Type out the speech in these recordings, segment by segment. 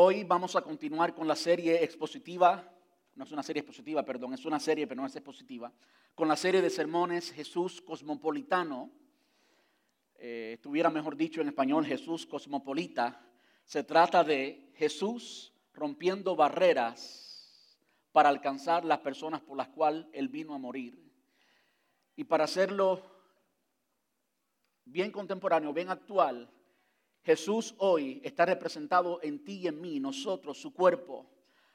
Hoy vamos a continuar con la serie expositiva, no es una serie expositiva, perdón, es una serie, pero no es expositiva, con la serie de sermones Jesús Cosmopolitano, eh, estuviera mejor dicho en español Jesús Cosmopolita. Se trata de Jesús rompiendo barreras para alcanzar las personas por las cuales Él vino a morir. Y para hacerlo bien contemporáneo, bien actual, Jesús hoy está representado en ti y en mí, nosotros, su cuerpo.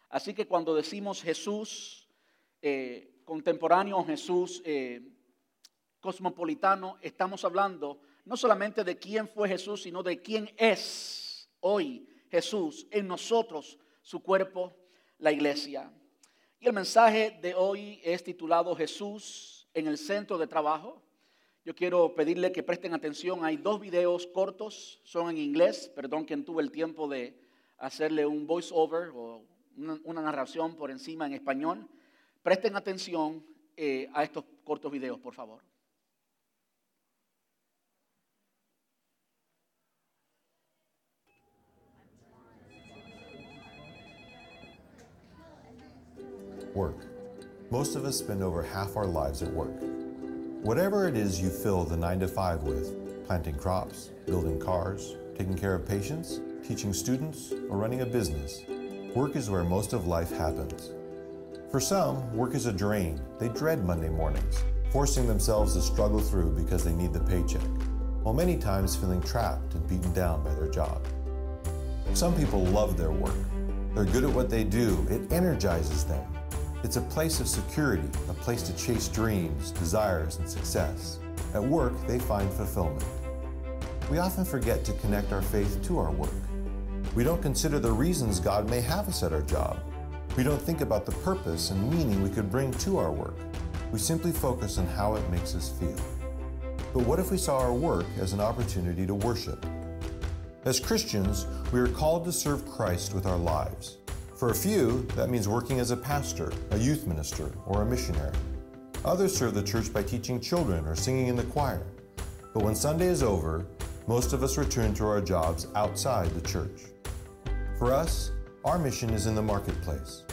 Así que cuando decimos Jesús eh, contemporáneo, Jesús eh, cosmopolitano, estamos hablando no solamente de quién fue Jesús, sino de quién es hoy Jesús en nosotros, su cuerpo, la iglesia. Y el mensaje de hoy es titulado Jesús en el centro de trabajo. Yo quiero pedirle que presten atención. Hay dos videos cortos, son en inglés. Perdón que tuve el tiempo de hacerle un voice over o una, narración por encima en español. Presten atención eh, a estos cortos videos, por favor. Work. Most of us spend over half our lives at work. Whatever it is you fill the 9 to 5 with planting crops, building cars, taking care of patients, teaching students, or running a business work is where most of life happens. For some, work is a drain. They dread Monday mornings, forcing themselves to struggle through because they need the paycheck, while many times feeling trapped and beaten down by their job. Some people love their work. They're good at what they do, it energizes them, it's a place of security, a place to chase dreams, desires, and success. At work, they find fulfillment. We often forget to connect our faith to our work. We don't consider the reasons God may have us at our job. We don't think about the purpose and meaning we could bring to our work. We simply focus on how it makes us feel. But what if we saw our work as an opportunity to worship? As Christians, we are called to serve Christ with our lives. For a few, that means working as a pastor, a youth minister, or a missionary. Others serve the church by teaching children or singing in the choir. But when Sunday is over, most of us return to our jobs outside the church. For us, our mission is in the marketplace.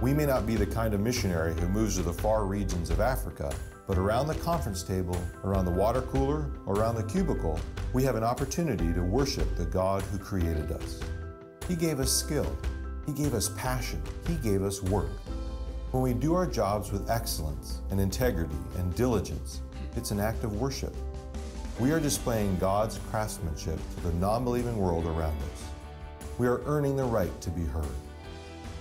We may not be the kind of missionary who moves to the far regions of Africa, but around the conference table, around the water cooler, around the cubicle, we have an opportunity to worship the God who created us. He gave us skill, he gave us passion. He gave us work. When we do our jobs with excellence and integrity and diligence, it's an act of worship. We are displaying God's craftsmanship to the non believing world around us. We are earning the right to be heard.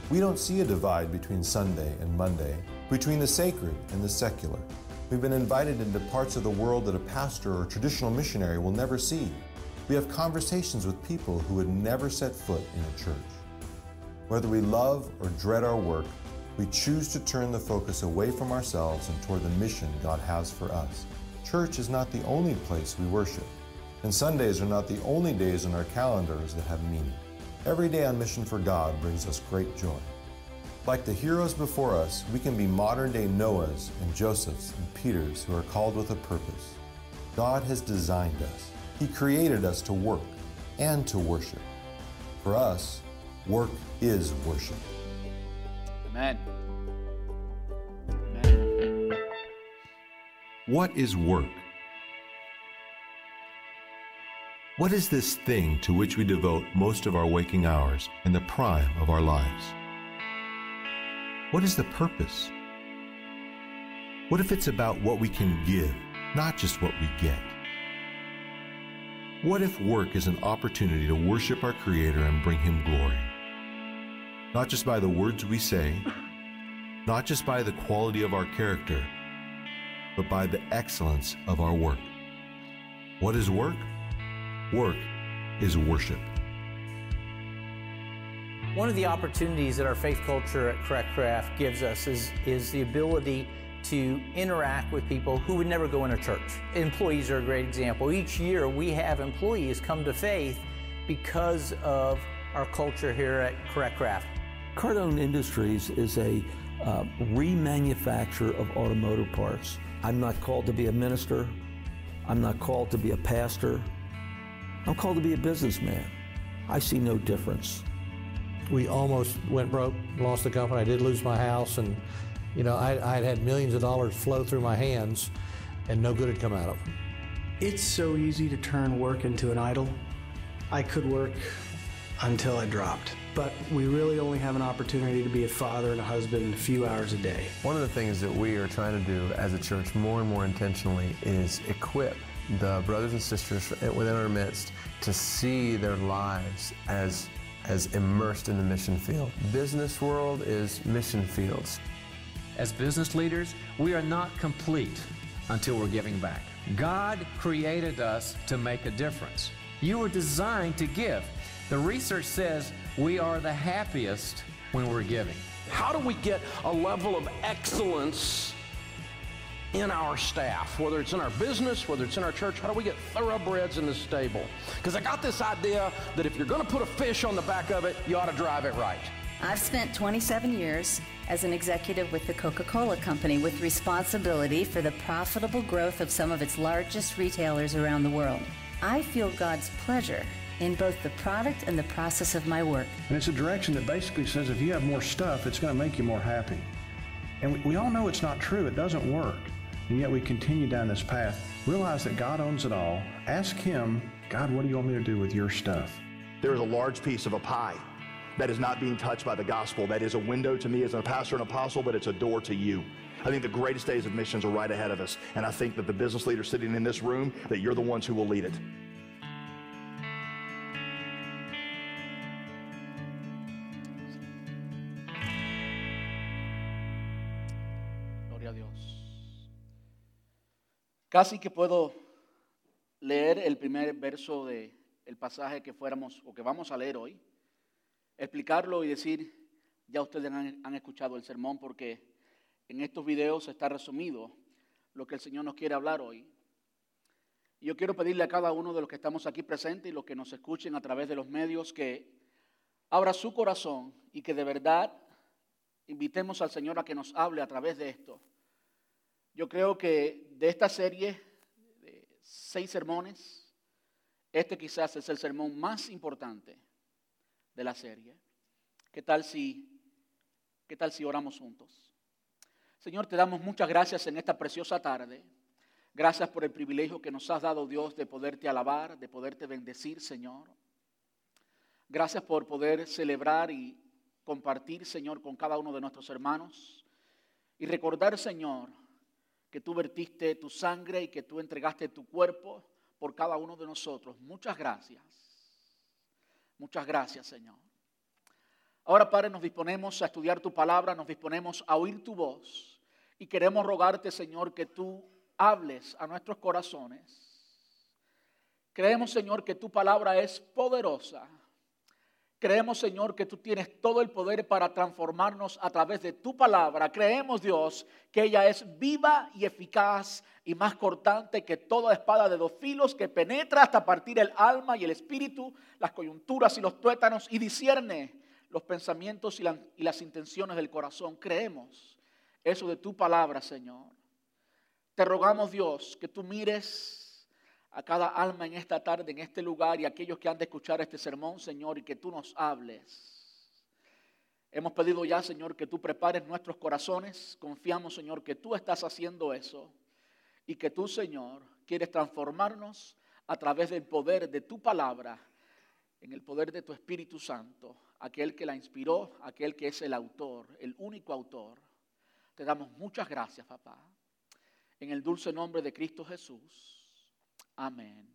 We don't see a divide between Sunday and Monday, between the sacred and the secular. We've been invited into parts of the world that a pastor or traditional missionary will never see. We have conversations with people who would never set foot in a church. Whether we love or dread our work, we choose to turn the focus away from ourselves and toward the mission God has for us. Church is not the only place we worship, and Sundays are not the only days on our calendars that have meaning. Every day on mission for God brings us great joy. Like the heroes before us, we can be modern day Noahs and Josephs and Peters who are called with a purpose. God has designed us, He created us to work and to worship. For us, Work is worship. Amen. Amen. What is work? What is this thing to which we devote most of our waking hours and the prime of our lives? What is the purpose? What if it's about what we can give, not just what we get? What if work is an opportunity to worship our Creator and bring Him glory? Not just by the words we say, not just by the quality of our character, but by the excellence of our work. What is work? Work is worship. One of the opportunities that our faith culture at Correct Craft gives us is, is the ability to interact with people who would never go in a church. Employees are a great example. Each year we have employees come to faith because of our culture here at Correct Craft. Cardone Industries is a uh, remanufacturer of automotive parts. I'm not called to be a minister. I'm not called to be a pastor. I'm called to be a businessman. I see no difference. we almost went broke, lost the company. I did lose my house, and you know, I, I had had millions of dollars flow through my hands, and no good had come out of them. It's so easy to turn work into an idol. I could work until I dropped. But we really only have an opportunity to be a father and a husband a few hours a day. One of the things that we are trying to do as a church more and more intentionally is equip the brothers and sisters within our midst to see their lives as as immersed in the mission field. Business world is mission fields. As business leaders, we are not complete until we're giving back. God created us to make a difference. You were designed to give. The research says we are the happiest when we're giving. How do we get a level of excellence in our staff, whether it's in our business, whether it's in our church, how do we get thoroughbreds in the stable? Because I got this idea that if you're going to put a fish on the back of it, you ought to drive it right. I've spent 27 years as an executive with the Coca Cola Company with responsibility for the profitable growth of some of its largest retailers around the world. I feel God's pleasure in both the product and the process of my work. And it's a direction that basically says if you have more stuff, it's going to make you more happy. And we, we all know it's not true, it doesn't work. And yet we continue down this path. Realize that God owns it all. Ask Him, God, what do you want me to do with your stuff? There is a large piece of a pie that is not being touched by the gospel. That is a window to me as a pastor and apostle, but it's a door to you. I think the greatest days of missions are right ahead of us. And I think that the business leaders sitting in this room, that you're the ones who will lead it. Casi que puedo leer el primer verso del el pasaje que fuéramos o que vamos a leer hoy, explicarlo y decir, ya ustedes han, han escuchado el sermón porque en estos videos está resumido lo que el Señor nos quiere hablar hoy. Yo quiero pedirle a cada uno de los que estamos aquí presentes y los que nos escuchen a través de los medios que abra su corazón y que de verdad invitemos al Señor a que nos hable a través de esto. Yo creo que de esta serie de seis sermones, este quizás es el sermón más importante de la serie. ¿Qué tal si, qué tal si oramos juntos? Señor, te damos muchas gracias en esta preciosa tarde. Gracias por el privilegio que nos has dado, Dios, de poderte alabar, de poderte bendecir, Señor. Gracias por poder celebrar y compartir, Señor, con cada uno de nuestros hermanos. Y recordar, Señor, que tú vertiste tu sangre y que tú entregaste tu cuerpo por cada uno de nosotros. Muchas gracias. Muchas gracias, Señor. Ahora, Padre, nos disponemos a estudiar tu palabra, nos disponemos a oír tu voz y queremos rogarte, Señor, que tú hables a nuestros corazones. Creemos, Señor, que tu palabra es poderosa. Creemos, Señor, que tú tienes todo el poder para transformarnos a través de tu palabra. Creemos, Dios, que ella es viva y eficaz y más cortante que toda espada de dos filos que penetra hasta partir el alma y el espíritu, las coyunturas y los tuétanos y discierne los pensamientos y, la, y las intenciones del corazón. Creemos eso de tu palabra, Señor. Te rogamos, Dios, que tú mires a cada alma en esta tarde, en este lugar y a aquellos que han de escuchar este sermón, Señor, y que tú nos hables. Hemos pedido ya, Señor, que tú prepares nuestros corazones. Confiamos, Señor, que tú estás haciendo eso y que tú, Señor, quieres transformarnos a través del poder de tu palabra, en el poder de tu Espíritu Santo, aquel que la inspiró, aquel que es el autor, el único autor. Te damos muchas gracias, papá. En el dulce nombre de Cristo Jesús. Amén.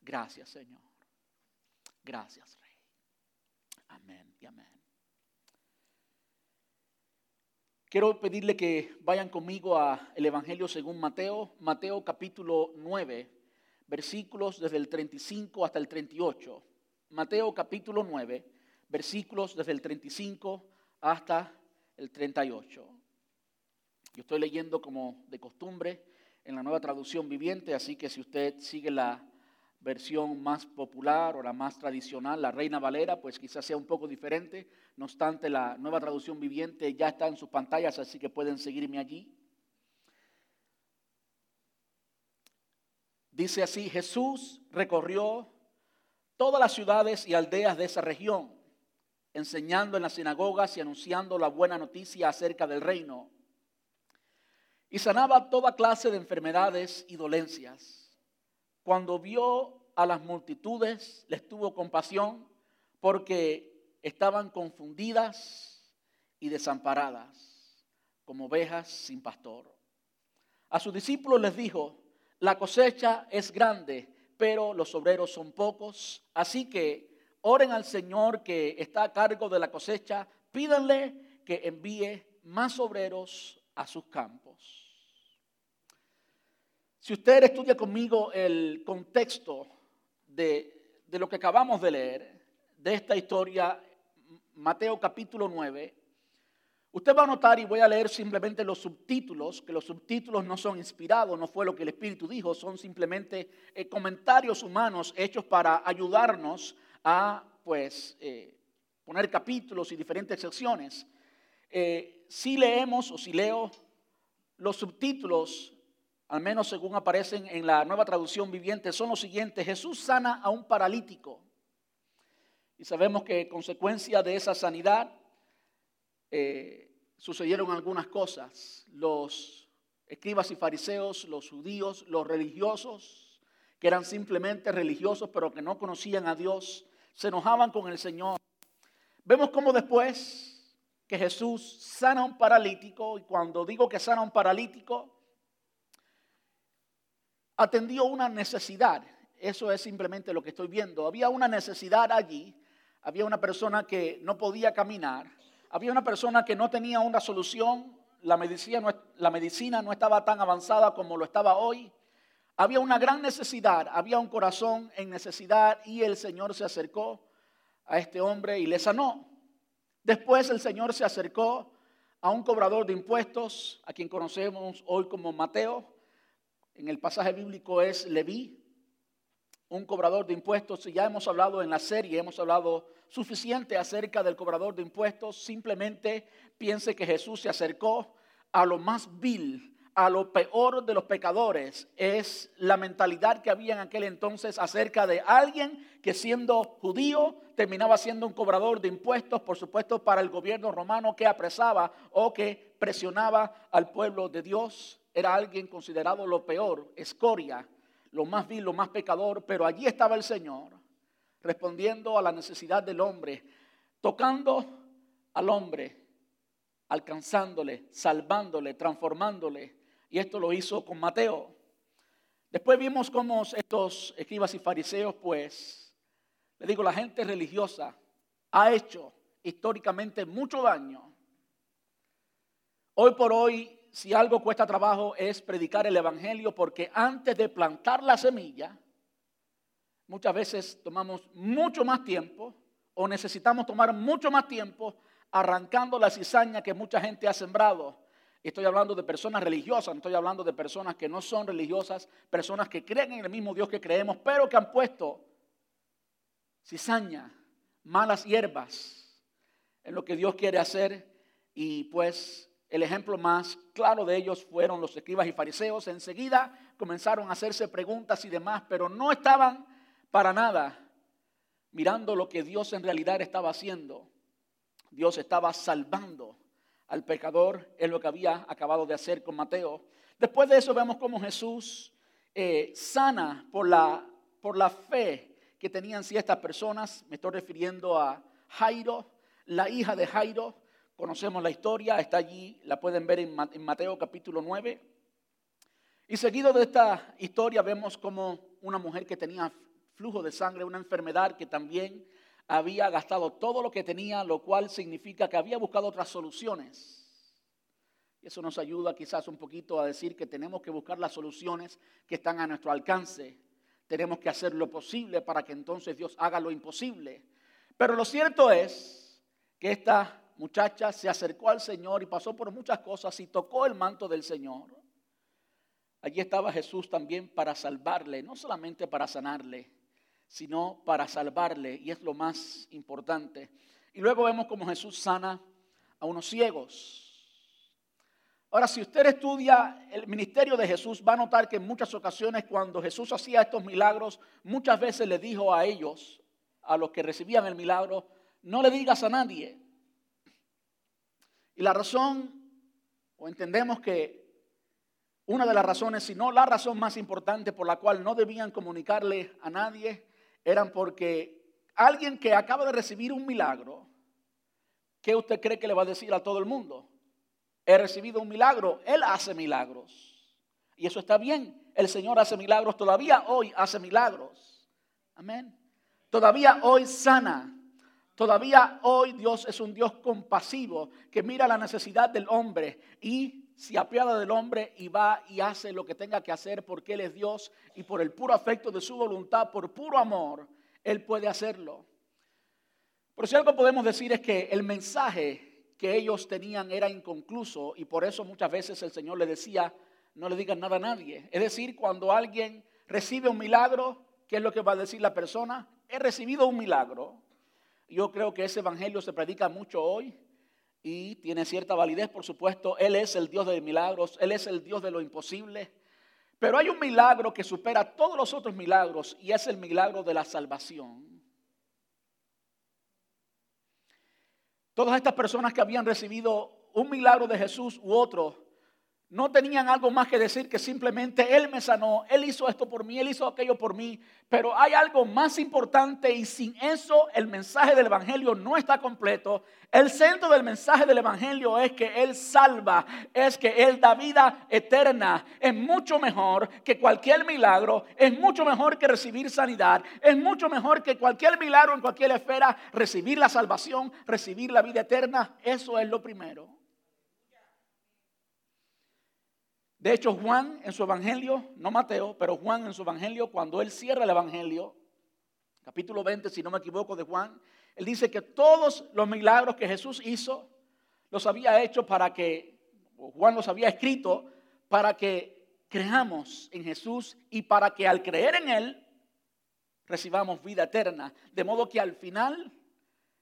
Gracias, Señor. Gracias, Rey. Amén y amén. Quiero pedirle que vayan conmigo a el Evangelio según Mateo, Mateo capítulo 9, versículos desde el 35 hasta el 38. Mateo capítulo 9, versículos desde el 35 hasta el 38. Yo estoy leyendo como de costumbre en la nueva traducción viviente, así que si usted sigue la versión más popular o la más tradicional, la Reina Valera, pues quizás sea un poco diferente. No obstante, la nueva traducción viviente ya está en sus pantallas, así que pueden seguirme allí. Dice así, Jesús recorrió todas las ciudades y aldeas de esa región enseñando en las sinagogas y anunciando la buena noticia acerca del reino. Y sanaba toda clase de enfermedades y dolencias. Cuando vio a las multitudes, les tuvo compasión porque estaban confundidas y desamparadas, como ovejas sin pastor. A sus discípulos les dijo, la cosecha es grande, pero los obreros son pocos, así que oren al Señor que está a cargo de la cosecha, pídanle que envíe más obreros a sus campos. Si usted estudia conmigo el contexto de, de lo que acabamos de leer, de esta historia, Mateo capítulo 9, Usted va a notar, y voy a leer simplemente los subtítulos, que los subtítulos no son inspirados, no fue lo que el Espíritu dijo, son simplemente eh, comentarios humanos hechos para ayudarnos a pues, eh, poner capítulos y diferentes secciones. Eh, si leemos o si leo los subtítulos, al menos según aparecen en la nueva traducción viviente, son los siguientes. Jesús sana a un paralítico. Y sabemos que consecuencia de esa sanidad eh, sucedieron algunas cosas. Los escribas y fariseos, los judíos, los religiosos, que eran simplemente religiosos pero que no conocían a Dios, se enojaban con el Señor. Vemos cómo después que Jesús sana a un paralítico, y cuando digo que sana a un paralítico, atendió una necesidad. Eso es simplemente lo que estoy viendo. Había una necesidad allí. Había una persona que no podía caminar. Había una persona que no tenía una solución. La medicina, no, la medicina no estaba tan avanzada como lo estaba hoy. Había una gran necesidad, había un corazón en necesidad y el Señor se acercó a este hombre y le sanó. Después el Señor se acercó a un cobrador de impuestos, a quien conocemos hoy como Mateo. En el pasaje bíblico es Leví, un cobrador de impuestos. Ya hemos hablado en la serie, hemos hablado suficiente acerca del cobrador de impuestos. Simplemente piense que Jesús se acercó a lo más vil, a lo peor de los pecadores es la mentalidad que había en aquel entonces acerca de alguien que siendo judío terminaba siendo un cobrador de impuestos, por supuesto, para el gobierno romano que apresaba o que presionaba al pueblo de Dios. Era alguien considerado lo peor, escoria, lo más vil, lo más pecador, pero allí estaba el Señor respondiendo a la necesidad del hombre, tocando al hombre, alcanzándole, salvándole, transformándole y esto lo hizo con Mateo. Después vimos cómo estos escribas y fariseos, pues, le digo, la gente religiosa ha hecho históricamente mucho daño. Hoy por hoy, si algo cuesta trabajo es predicar el Evangelio, porque antes de plantar la semilla, muchas veces tomamos mucho más tiempo o necesitamos tomar mucho más tiempo arrancando la cizaña que mucha gente ha sembrado Estoy hablando de personas religiosas, no estoy hablando de personas que no son religiosas, personas que creen en el mismo Dios que creemos, pero que han puesto cizaña, malas hierbas en lo que Dios quiere hacer. Y pues el ejemplo más claro de ellos fueron los escribas y fariseos. Enseguida comenzaron a hacerse preguntas y demás, pero no estaban para nada mirando lo que Dios en realidad estaba haciendo. Dios estaba salvando al pecador, es lo que había acabado de hacer con Mateo. Después de eso vemos cómo Jesús eh, sana por la, por la fe que tenían ciertas personas. Me estoy refiriendo a Jairo, la hija de Jairo. Conocemos la historia, está allí, la pueden ver en Mateo capítulo 9. Y seguido de esta historia vemos como una mujer que tenía flujo de sangre, una enfermedad que también había gastado todo lo que tenía, lo cual significa que había buscado otras soluciones. Y eso nos ayuda quizás un poquito a decir que tenemos que buscar las soluciones que están a nuestro alcance. Tenemos que hacer lo posible para que entonces Dios haga lo imposible. Pero lo cierto es que esta muchacha se acercó al Señor y pasó por muchas cosas y tocó el manto del Señor. Allí estaba Jesús también para salvarle, no solamente para sanarle sino para salvarle, y es lo más importante. Y luego vemos como Jesús sana a unos ciegos. Ahora, si usted estudia el ministerio de Jesús, va a notar que en muchas ocasiones cuando Jesús hacía estos milagros, muchas veces le dijo a ellos, a los que recibían el milagro, no le digas a nadie. Y la razón, o entendemos que una de las razones, si no la razón más importante por la cual no debían comunicarle a nadie, eran porque alguien que acaba de recibir un milagro, ¿qué usted cree que le va a decir a todo el mundo? He recibido un milagro, Él hace milagros. Y eso está bien, el Señor hace milagros, todavía hoy hace milagros. Amén. Todavía hoy sana. Todavía hoy Dios es un Dios compasivo que mira la necesidad del hombre y se apiada del hombre y va y hace lo que tenga que hacer porque Él es Dios y por el puro afecto de su voluntad, por puro amor, Él puede hacerlo. Pero si algo podemos decir es que el mensaje que ellos tenían era inconcluso y por eso muchas veces el Señor le decía, no le digan nada a nadie. Es decir, cuando alguien recibe un milagro, ¿qué es lo que va a decir la persona? He recibido un milagro. Yo creo que ese evangelio se predica mucho hoy y tiene cierta validez, por supuesto. Él es el Dios de milagros, Él es el Dios de lo imposible. Pero hay un milagro que supera todos los otros milagros y es el milagro de la salvación. Todas estas personas que habían recibido un milagro de Jesús u otro, no tenían algo más que decir que simplemente Él me sanó, Él hizo esto por mí, Él hizo aquello por mí. Pero hay algo más importante y sin eso el mensaje del Evangelio no está completo. El centro del mensaje del Evangelio es que Él salva, es que Él da vida eterna. Es mucho mejor que cualquier milagro, es mucho mejor que recibir sanidad, es mucho mejor que cualquier milagro en cualquier esfera, recibir la salvación, recibir la vida eterna. Eso es lo primero. De hecho, Juan en su evangelio, no Mateo, pero Juan en su evangelio, cuando él cierra el evangelio, capítulo 20, si no me equivoco, de Juan, él dice que todos los milagros que Jesús hizo, los había hecho para que, Juan los había escrito, para que creamos en Jesús y para que al creer en Él recibamos vida eterna. De modo que al final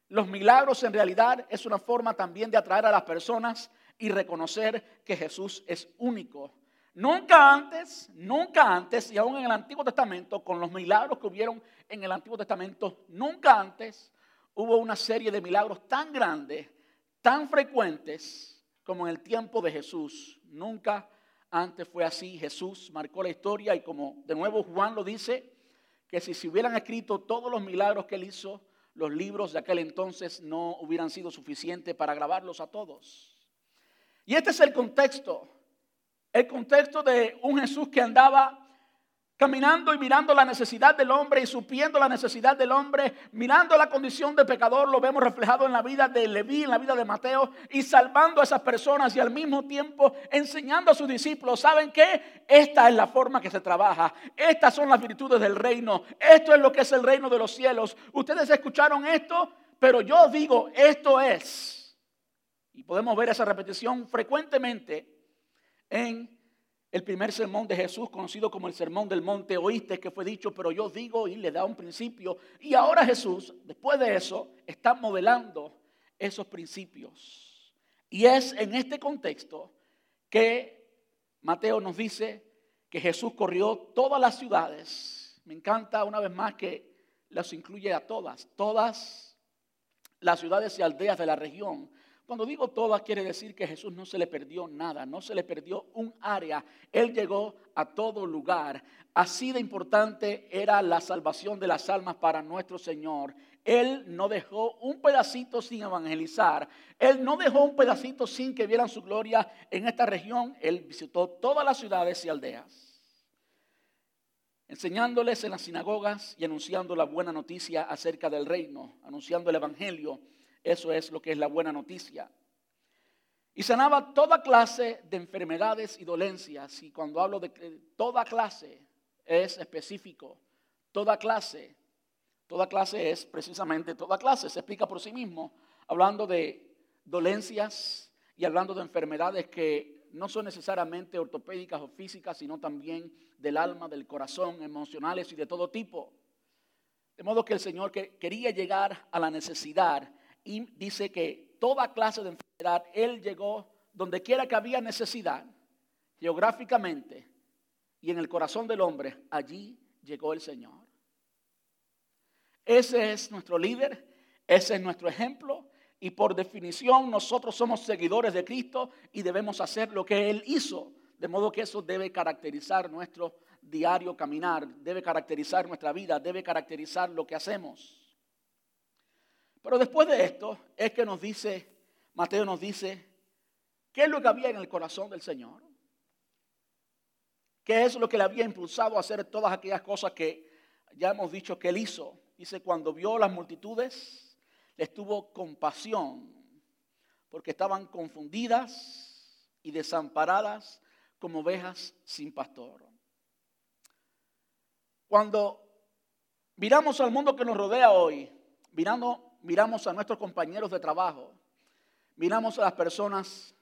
los milagros en realidad es una forma también de atraer a las personas y reconocer que Jesús es único. Nunca antes, nunca antes, y aún en el Antiguo Testamento, con los milagros que hubieron en el Antiguo Testamento, nunca antes hubo una serie de milagros tan grandes, tan frecuentes como en el tiempo de Jesús. Nunca antes fue así. Jesús marcó la historia y como de nuevo Juan lo dice, que si se hubieran escrito todos los milagros que él hizo, los libros de aquel entonces no hubieran sido suficientes para grabarlos a todos. Y este es el contexto. El contexto de un Jesús que andaba caminando y mirando la necesidad del hombre y supiendo la necesidad del hombre, mirando la condición de pecador, lo vemos reflejado en la vida de Leví, en la vida de Mateo, y salvando a esas personas y al mismo tiempo enseñando a sus discípulos, ¿saben qué? Esta es la forma que se trabaja, estas son las virtudes del reino, esto es lo que es el reino de los cielos. Ustedes escucharon esto, pero yo digo, esto es y podemos ver esa repetición frecuentemente en el primer sermón de Jesús, conocido como el sermón del monte, oíste que fue dicho, pero yo digo y le da un principio. Y ahora Jesús, después de eso, está modelando esos principios. Y es en este contexto que Mateo nos dice que Jesús corrió todas las ciudades. Me encanta una vez más que las incluye a todas, todas las ciudades y aldeas de la región cuando digo todas, quiere decir que Jesús no se le perdió nada, no se le perdió un área. Él llegó a todo lugar. Así de importante era la salvación de las almas para nuestro Señor. Él no dejó un pedacito sin evangelizar. Él no dejó un pedacito sin que vieran su gloria en esta región. Él visitó todas las ciudades y aldeas, enseñándoles en las sinagogas y anunciando la buena noticia acerca del reino, anunciando el Evangelio eso es lo que es la buena noticia. Y sanaba toda clase de enfermedades y dolencias. Y cuando hablo de toda clase, es específico. Toda clase. Toda clase es precisamente toda clase. Se explica por sí mismo. Hablando de dolencias y hablando de enfermedades que no son necesariamente ortopédicas o físicas, sino también del alma, del corazón, emocionales y de todo tipo. De modo que el Señor quería llegar a la necesidad y dice que toda clase de enfermedad, Él llegó donde quiera que había necesidad, geográficamente y en el corazón del hombre, allí llegó el Señor. Ese es nuestro líder, Ese es nuestro ejemplo y por definición nosotros somos seguidores de Cristo y debemos hacer lo que Él hizo. De modo que eso debe caracterizar nuestro diario caminar, debe caracterizar nuestra vida, debe caracterizar lo que hacemos. Pero después de esto es que nos dice, Mateo nos dice, ¿qué es lo que había en el corazón del Señor? ¿Qué es lo que le había impulsado a hacer todas aquellas cosas que ya hemos dicho que él hizo? Dice, cuando vio las multitudes, les tuvo compasión, porque estaban confundidas y desamparadas como ovejas sin pastor. Cuando miramos al mundo que nos rodea hoy, mirando, miramos a nuestros compañeros de trabajo, miramos a las personas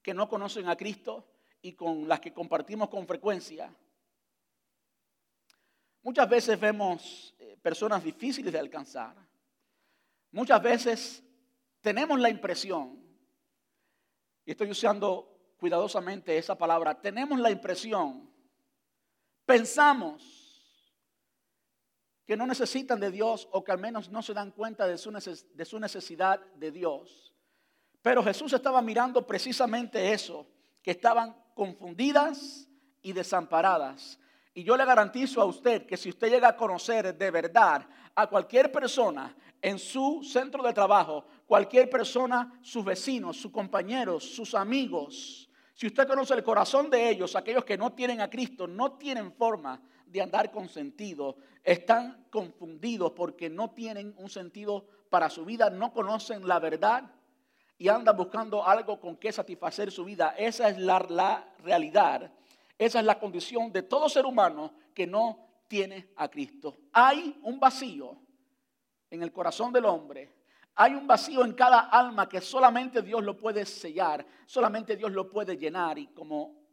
que no conocen a Cristo y con las que compartimos con frecuencia, muchas veces vemos eh, personas difíciles de alcanzar. Muchas veces tenemos la impresión, y estoy usando cuidadosamente esa palabra, tenemos la impresión, pensamos que no necesitan de Dios o que al menos no se dan cuenta de su, necesidad de Dios. Pero Jesús estaba mirando precisamente eso, que estaban confundidas y desamparadas. Y yo le garantizo a usted que si usted llega a conocer de verdad a cualquier persona en su centro de trabajo, cualquier persona, sus vecinos, sus compañeros, sus amigos, si usted conoce el corazón de ellos, aquellos que no tienen a Cristo, no tienen forma de andar con sentido, están confundidos porque no tienen un sentido para su vida, no conocen la verdad y andan buscando algo con que satisfacer su vida. Esa es la, la realidad, esa es la condición de todo ser humano que no tiene a Cristo. Hay un vacío en el corazón del hombre hay un vacío en cada alma que solamente Dios lo puede sellar, solamente Dios lo puede llenar. Y como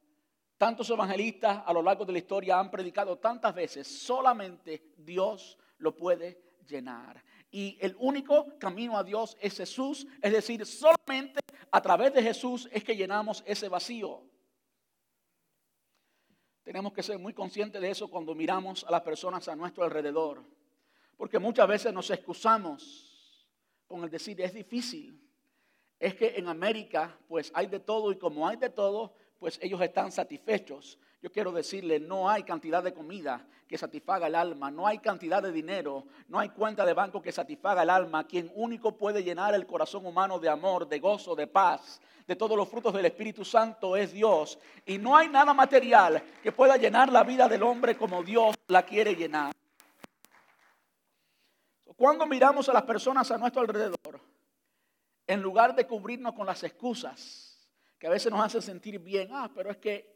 tantos evangelistas a lo largo de la historia han predicado tantas veces, solamente Dios lo puede llenar. Y el único camino a Dios es Jesús, es decir, solamente a través de Jesús es que llenamos ese vacío. Tenemos que ser muy conscientes de eso cuando miramos a las personas a nuestro alrededor, porque muchas veces nos excusamos con el decir es difícil. Es que en América pues hay de todo y como hay de todo, pues ellos están satisfechos. Yo quiero decirle, no hay cantidad de comida que satisfaga el alma, no hay cantidad de dinero, no hay cuenta de banco que satisfaga el alma. Quien único puede llenar el corazón humano de amor, de gozo, de paz, de todos los frutos del Espíritu Santo es Dios. Y no hay nada material que pueda llenar la vida del hombre como Dios la quiere llenar. Cuando miramos a las personas a nuestro alrededor, en lugar de cubrirnos con las excusas que a veces nos hacen sentir bien, ah, pero es que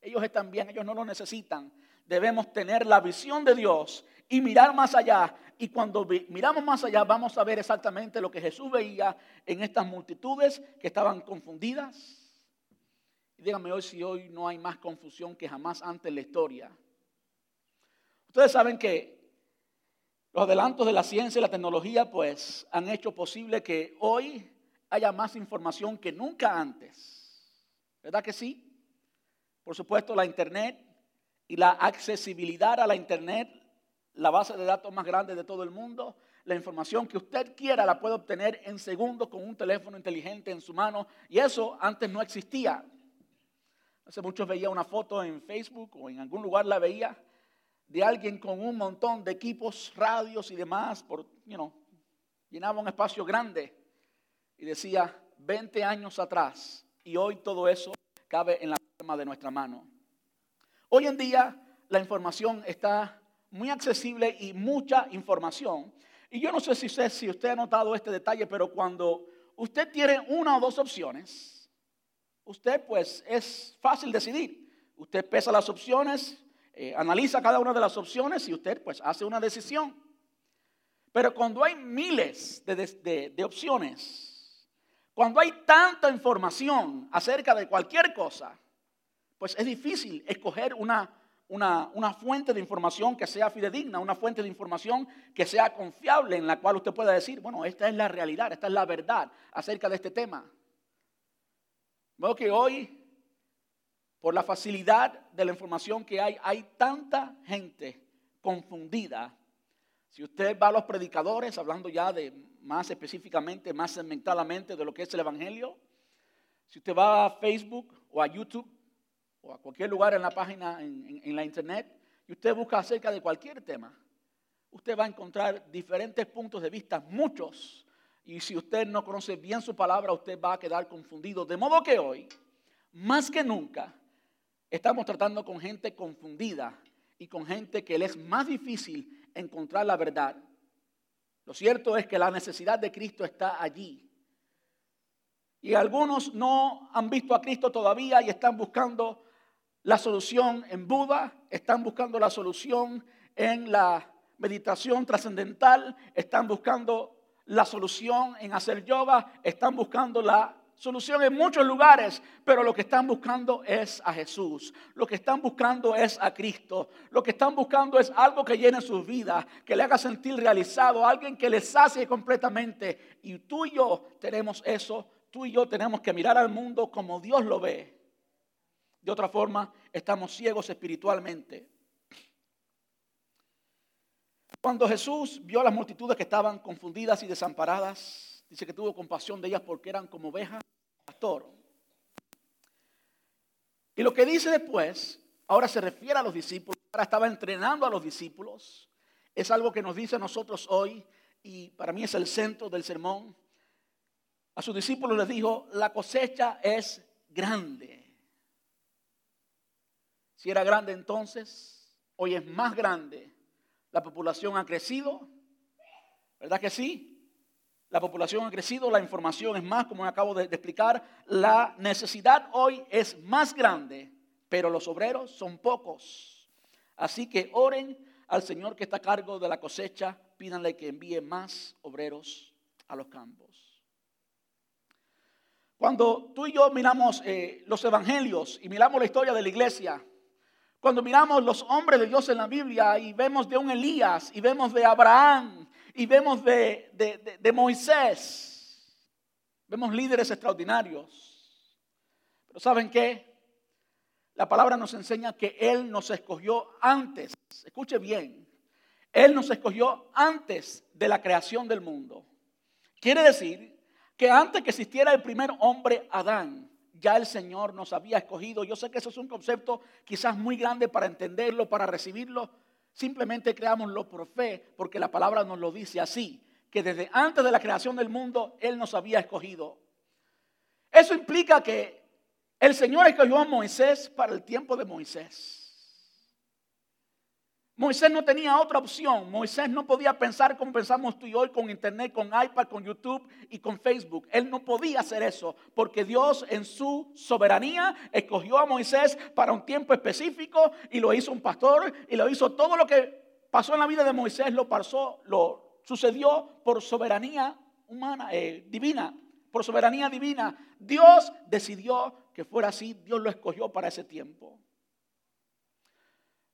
ellos están bien, ellos no lo necesitan, debemos tener la visión de Dios y mirar más allá. Y cuando miramos más allá vamos a ver exactamente lo que Jesús veía en estas multitudes que estaban confundidas. Y díganme hoy si hoy no hay más confusión que jamás antes en la historia. Ustedes saben que los adelantos de la ciencia y la tecnología pues han hecho posible que hoy haya más información que nunca antes. ¿Verdad que sí? Por supuesto, la Internet y la accesibilidad a la Internet, la base de datos más grande de todo el mundo, la información que usted quiera la puede obtener en segundos con un teléfono inteligente en su mano y eso antes no existía. Hace muchos veía una foto en Facebook o en algún lugar la veía de alguien con un montón de equipos, radios y demás, por, you llenaba un espacio grande y decía 20 años atrás y hoy todo eso cabe en la palma de nuestra mano. Hoy en día la información está muy accesible y mucha información. Y yo no sé si usted, si usted ha notado este detalle, pero cuando usted tiene una o dos opciones, usted pues es fácil decidir. Usted pesa las opciones, eh, analiza cada una de las opciones y usted pues hace una decisión. Pero cuando hay miles de, opciones, cuando hay tanta información acerca de cualquier cosa, pues es difícil escoger una, una, una, fuente de información que sea fidedigna, una fuente de información que sea confiable, en la cual usted pueda decir, bueno, esta es la realidad, esta es la verdad acerca de este tema. Veo que hoy por la facilidad de la información que hay, hay tanta gente confundida. Si usted va a los predicadores, hablando ya de más específicamente, más segmentadamente de lo que es el Evangelio, si usted va a Facebook o a YouTube o a cualquier lugar en la página, en, en la internet, y usted busca acerca de cualquier tema, usted va a encontrar diferentes puntos de vista, muchos. Y si usted no conoce bien su palabra, usted va a quedar confundido. De modo que hoy, más que nunca, estamos tratando con gente confundida y con gente que le es más difícil encontrar la verdad. Lo cierto es que la necesidad de Cristo está allí. Y algunos no han visto a Cristo todavía y están buscando la solución en Buda, están buscando la solución en la meditación trascendental, están buscando la solución en hacer yoga, están buscando la solución en muchos lugares, pero lo que están buscando es a Jesús. Lo que están buscando es a Cristo. Lo que están buscando es algo que llene sus vidas, que le haga sentir realizado, alguien que les sacie completamente. Y tú y yo tenemos eso. Tú y yo tenemos que mirar al mundo como Dios lo ve. De otra forma, estamos ciegos espiritualmente. Cuando Jesús vio a las multitudes que estaban confundidas y desamparadas, dice que tuvo compasión de ellas porque eran como ovejas pastor. Y lo que dice después, ahora se refiere a los discípulos, ahora estaba entrenando a los discípulos, es algo que nos dice a nosotros hoy y para mí es el centro del sermón. A sus discípulos les dijo, la cosecha es grande. Si era grande entonces, hoy es más grande. La población ha crecido, ¿verdad que sí? La población ha crecido, la información es más, como acabo de, explicar. La necesidad hoy es más grande, pero los obreros son pocos. Así que oren al Señor que está a cargo de la cosecha, pídanle que envíe más obreros a los campos. Cuando tú y yo miramos eh, los evangelios y miramos la historia de la iglesia, cuando miramos los hombres de Dios en la Biblia y vemos de un Elías y vemos de Abraham y vemos de, Moisés. Vemos líderes extraordinarios. Pero ¿saben qué? La palabra nos enseña que Él nos escogió antes. Escuche bien. Él nos escogió antes de la creación del mundo. Quiere decir que antes que existiera el primer hombre, Adán, ya el Señor nos había escogido. Yo sé que eso es un concepto quizás muy grande para entenderlo, para recibirlo, Simplemente creámoslo por fe, porque la palabra nos lo dice así, que desde antes de la creación del mundo Él nos había escogido. Eso implica que el Señor escogió a Moisés para el tiempo de Moisés. Moisés no tenía otra opción. Moisés no podía pensar como pensamos tú y hoy con internet, con iPad, con YouTube y con Facebook. Él no podía hacer eso porque Dios en su soberanía escogió a Moisés para un tiempo específico y lo hizo un pastor y lo hizo todo lo que pasó en la vida de Moisés lo pasó, lo sucedió por soberanía humana, eh, divina, por soberanía divina. Dios decidió que fuera así. Dios lo escogió para ese tiempo.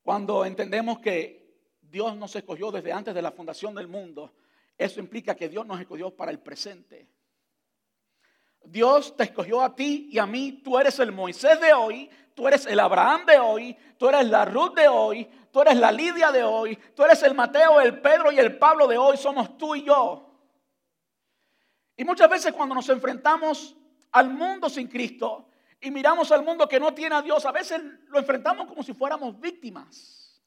Cuando entendemos que Dios nos escogió desde antes de la fundación del mundo, eso implica que Dios nos escogió para el presente. Dios te escogió a ti y a mí. Tú eres el Moisés de hoy, tú eres el Abraham de hoy, tú eres la Ruth de hoy, tú eres la Lidia de hoy, tú eres el Mateo, el Pedro y el Pablo de hoy. Somos tú y yo. Y muchas veces cuando nos enfrentamos al mundo sin Cristo, y miramos al mundo que no tiene a Dios, a veces lo enfrentamos como si fuéramos víctimas.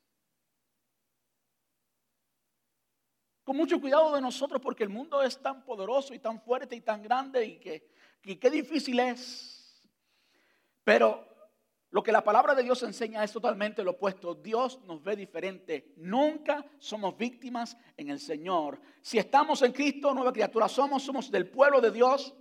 Con mucho cuidado de nosotros porque el mundo es tan poderoso y tan fuerte y tan grande y que, qué difícil es. Pero lo que la palabra de Dios enseña es totalmente lo opuesto. Dios nos ve diferente. Nunca somos víctimas en el Señor. Si estamos en Cristo, nueva criatura somos, somos del pueblo de Dios.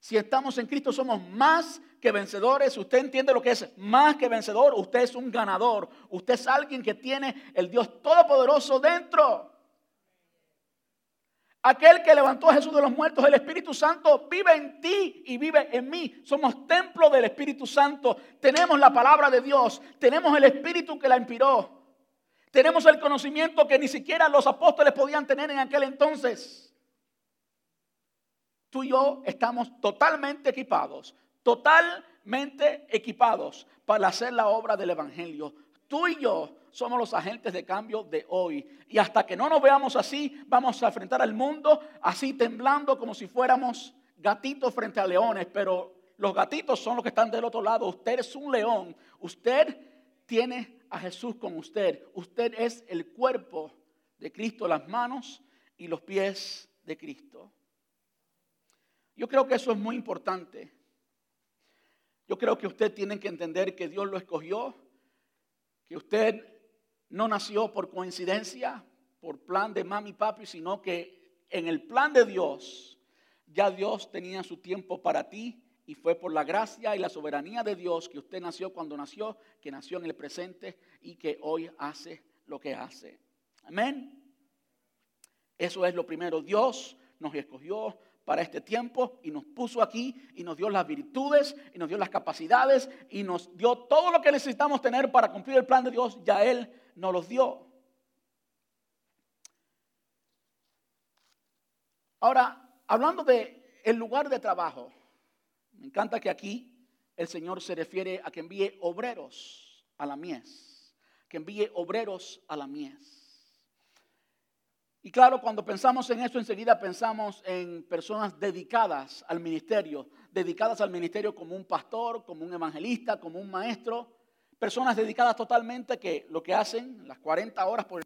Si estamos en Cristo somos más que vencedores. Usted entiende lo que es más que vencedor. Usted es un ganador. Usted es alguien que tiene el Dios Todopoderoso dentro. Aquel que levantó a Jesús de los muertos, el Espíritu Santo, vive en ti y vive en mí. Somos templo del Espíritu Santo. Tenemos la palabra de Dios. Tenemos el Espíritu que la inspiró. Tenemos el conocimiento que ni siquiera los apóstoles podían tener en aquel entonces tú y yo estamos totalmente equipados, totalmente equipados para hacer la obra del Evangelio. Tú y yo somos los agentes de cambio de hoy. Y hasta que no nos veamos así, vamos a enfrentar al mundo así temblando como si fuéramos gatitos frente a leones. Pero los gatitos son los que están del otro lado. Usted es un león. Usted tiene a Jesús con usted. Usted es el cuerpo de Cristo, las manos y los pies de Cristo. Yo creo que eso es muy importante. Yo creo que usted tiene que entender que Dios lo escogió, que usted no nació por coincidencia, por plan de mami y papi, sino que en el plan de Dios ya Dios tenía su tiempo para ti y fue por la gracia y la soberanía de Dios que usted nació cuando nació, que nació en el presente y que hoy hace lo que hace. Amén. Eso es lo primero. Dios nos escogió para este tiempo y nos puso aquí y nos dio las virtudes y nos dio las capacidades y nos dio todo lo que necesitamos tener para cumplir el plan de Dios. Ya Él nos los dio. Ahora, hablando de el lugar de trabajo, me encanta que aquí el Señor se refiere a que envíe obreros a la mies, que envíe obreros a la mies. Y claro, cuando pensamos en eso, enseguida pensamos en personas dedicadas al ministerio, dedicadas al ministerio como un pastor, como un evangelista, como un maestro, personas dedicadas totalmente que lo que hacen, las 40 horas, por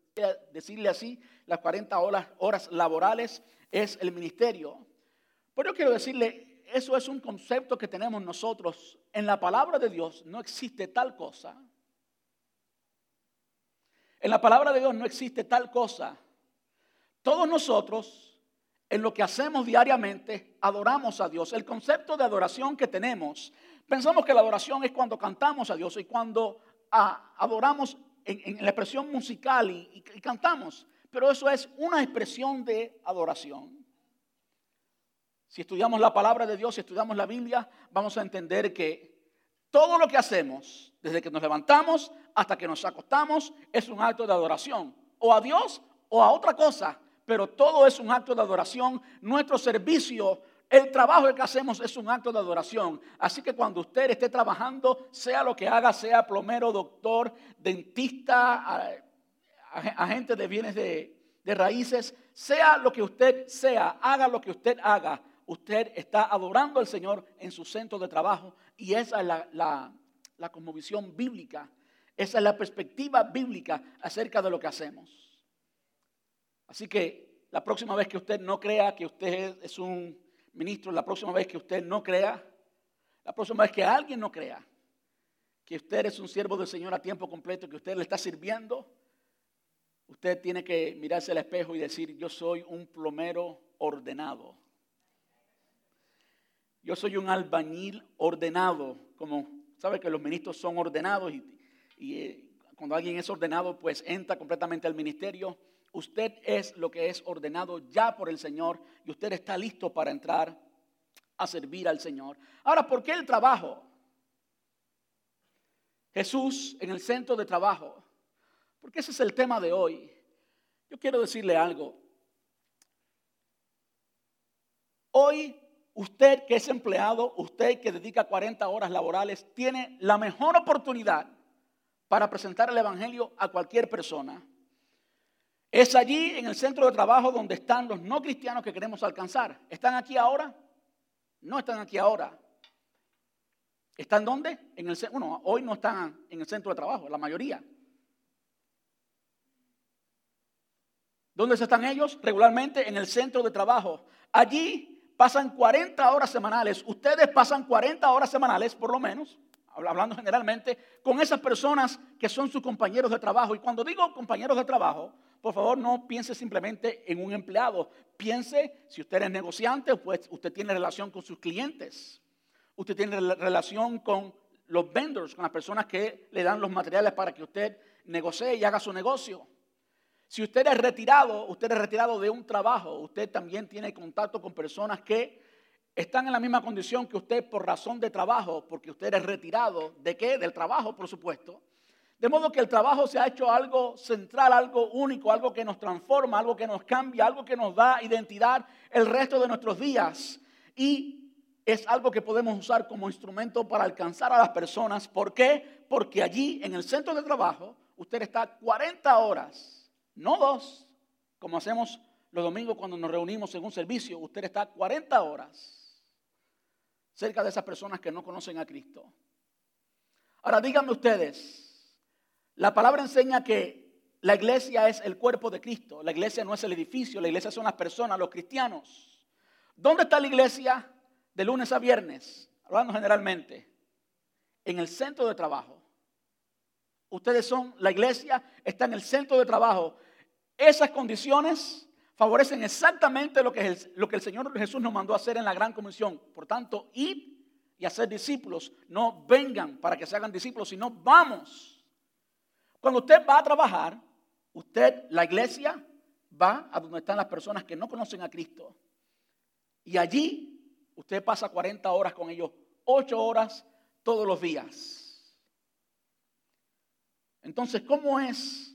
decirle así, las 40 horas, horas laborales es el ministerio. Pero yo quiero decirle, eso es un concepto que tenemos nosotros. En la palabra de Dios no existe tal cosa. En la palabra de Dios no existe tal cosa. Todos nosotros, en lo que hacemos diariamente, adoramos a Dios. El concepto de adoración que tenemos, pensamos que la adoración es cuando cantamos a Dios y cuando ah, adoramos en, la expresión musical y cantamos. Pero eso es una expresión de adoración. Si estudiamos la palabra de Dios, si estudiamos la Biblia, vamos a entender que todo lo que hacemos, desde que nos levantamos hasta que nos acostamos, es un acto de adoración. O a Dios o a otra cosa. Pero todo es un acto de adoración. Nuestro servicio, el trabajo que hacemos es un acto de adoración. Así que cuando usted esté trabajando, sea lo que haga, sea plomero, doctor, dentista, agente de bienes de, raíces, sea lo que usted sea, haga lo que usted haga usted está adorando al Señor en su centro de trabajo y esa es la, la, la bíblica, esa es la perspectiva bíblica acerca de lo que hacemos. Así que la próxima vez que usted no crea que usted es un ministro, la próxima vez que usted no crea, la próxima vez que alguien no crea que usted es un siervo del Señor a tiempo completo, que usted le está sirviendo, usted tiene que mirarse al espejo y decir, yo soy un plomero ordenado. Yo soy un albañil ordenado, como sabe que los ministros son ordenados y, eh, cuando alguien es ordenado, pues entra completamente al ministerio. Usted es lo que es ordenado ya por el Señor y usted está listo para entrar a servir al Señor. Ahora, ¿por qué el trabajo? Jesús en el centro de trabajo. Porque ese es el tema de hoy. Yo quiero decirle algo. Hoy Usted que es empleado, usted que dedica 40 horas laborales, tiene la mejor oportunidad para presentar el Evangelio a cualquier persona. Es allí en el centro de trabajo donde están los no cristianos que queremos alcanzar. ¿Están aquí ahora? No están aquí ahora. ¿Están dónde? En el, hoy no están en el centro de trabajo, la mayoría. ¿Dónde están ellos? Regularmente en el centro de trabajo. Allí pasan 40 horas semanales, ustedes pasan 40 horas semanales por lo menos, hablando generalmente, con esas personas que son sus compañeros de trabajo. Y cuando digo compañeros de trabajo, por favor no piense simplemente en un empleado, piense si usted es negociante, pues usted tiene relación con sus clientes, usted tiene relación con los vendors, con las personas que le dan los materiales para que usted negocie y haga su negocio. Si usted es retirado, usted es retirado de un trabajo, usted también tiene contacto con personas que están en la misma condición que usted por razón de trabajo, porque usted es retirado. ¿De qué? Del trabajo, por supuesto. De modo que el trabajo se ha hecho algo central, algo único, algo que nos transforma, algo que nos cambia, algo que nos da identidad el resto de nuestros días. Y es algo que podemos usar como instrumento para alcanzar a las personas. ¿Por qué? Porque allí en el centro de trabajo usted está 40 horas, no dos, como hacemos los domingos cuando nos reunimos en un servicio, usted está 40 horas cerca de esas personas que no conocen a Cristo. Ahora díganme ustedes, la palabra enseña que la iglesia es el cuerpo de Cristo, la iglesia no es el edificio, la iglesia son las personas, los cristianos. ¿Dónde está la iglesia? de lunes a viernes, hablando generalmente, en el centro de trabajo. Ustedes son, la iglesia está en el centro de trabajo. Esas condiciones favorecen exactamente lo que, el Señor Jesús nos mandó a hacer en la gran comisión. Por tanto, id y hacer discípulos. No vengan para que se hagan discípulos, sino vamos. Cuando usted va a trabajar, usted, la iglesia, va a donde están las personas que no conocen a Cristo. Y allí Usted pasa 40 horas con ellos, 8 horas todos los días. Entonces, ¿cómo es?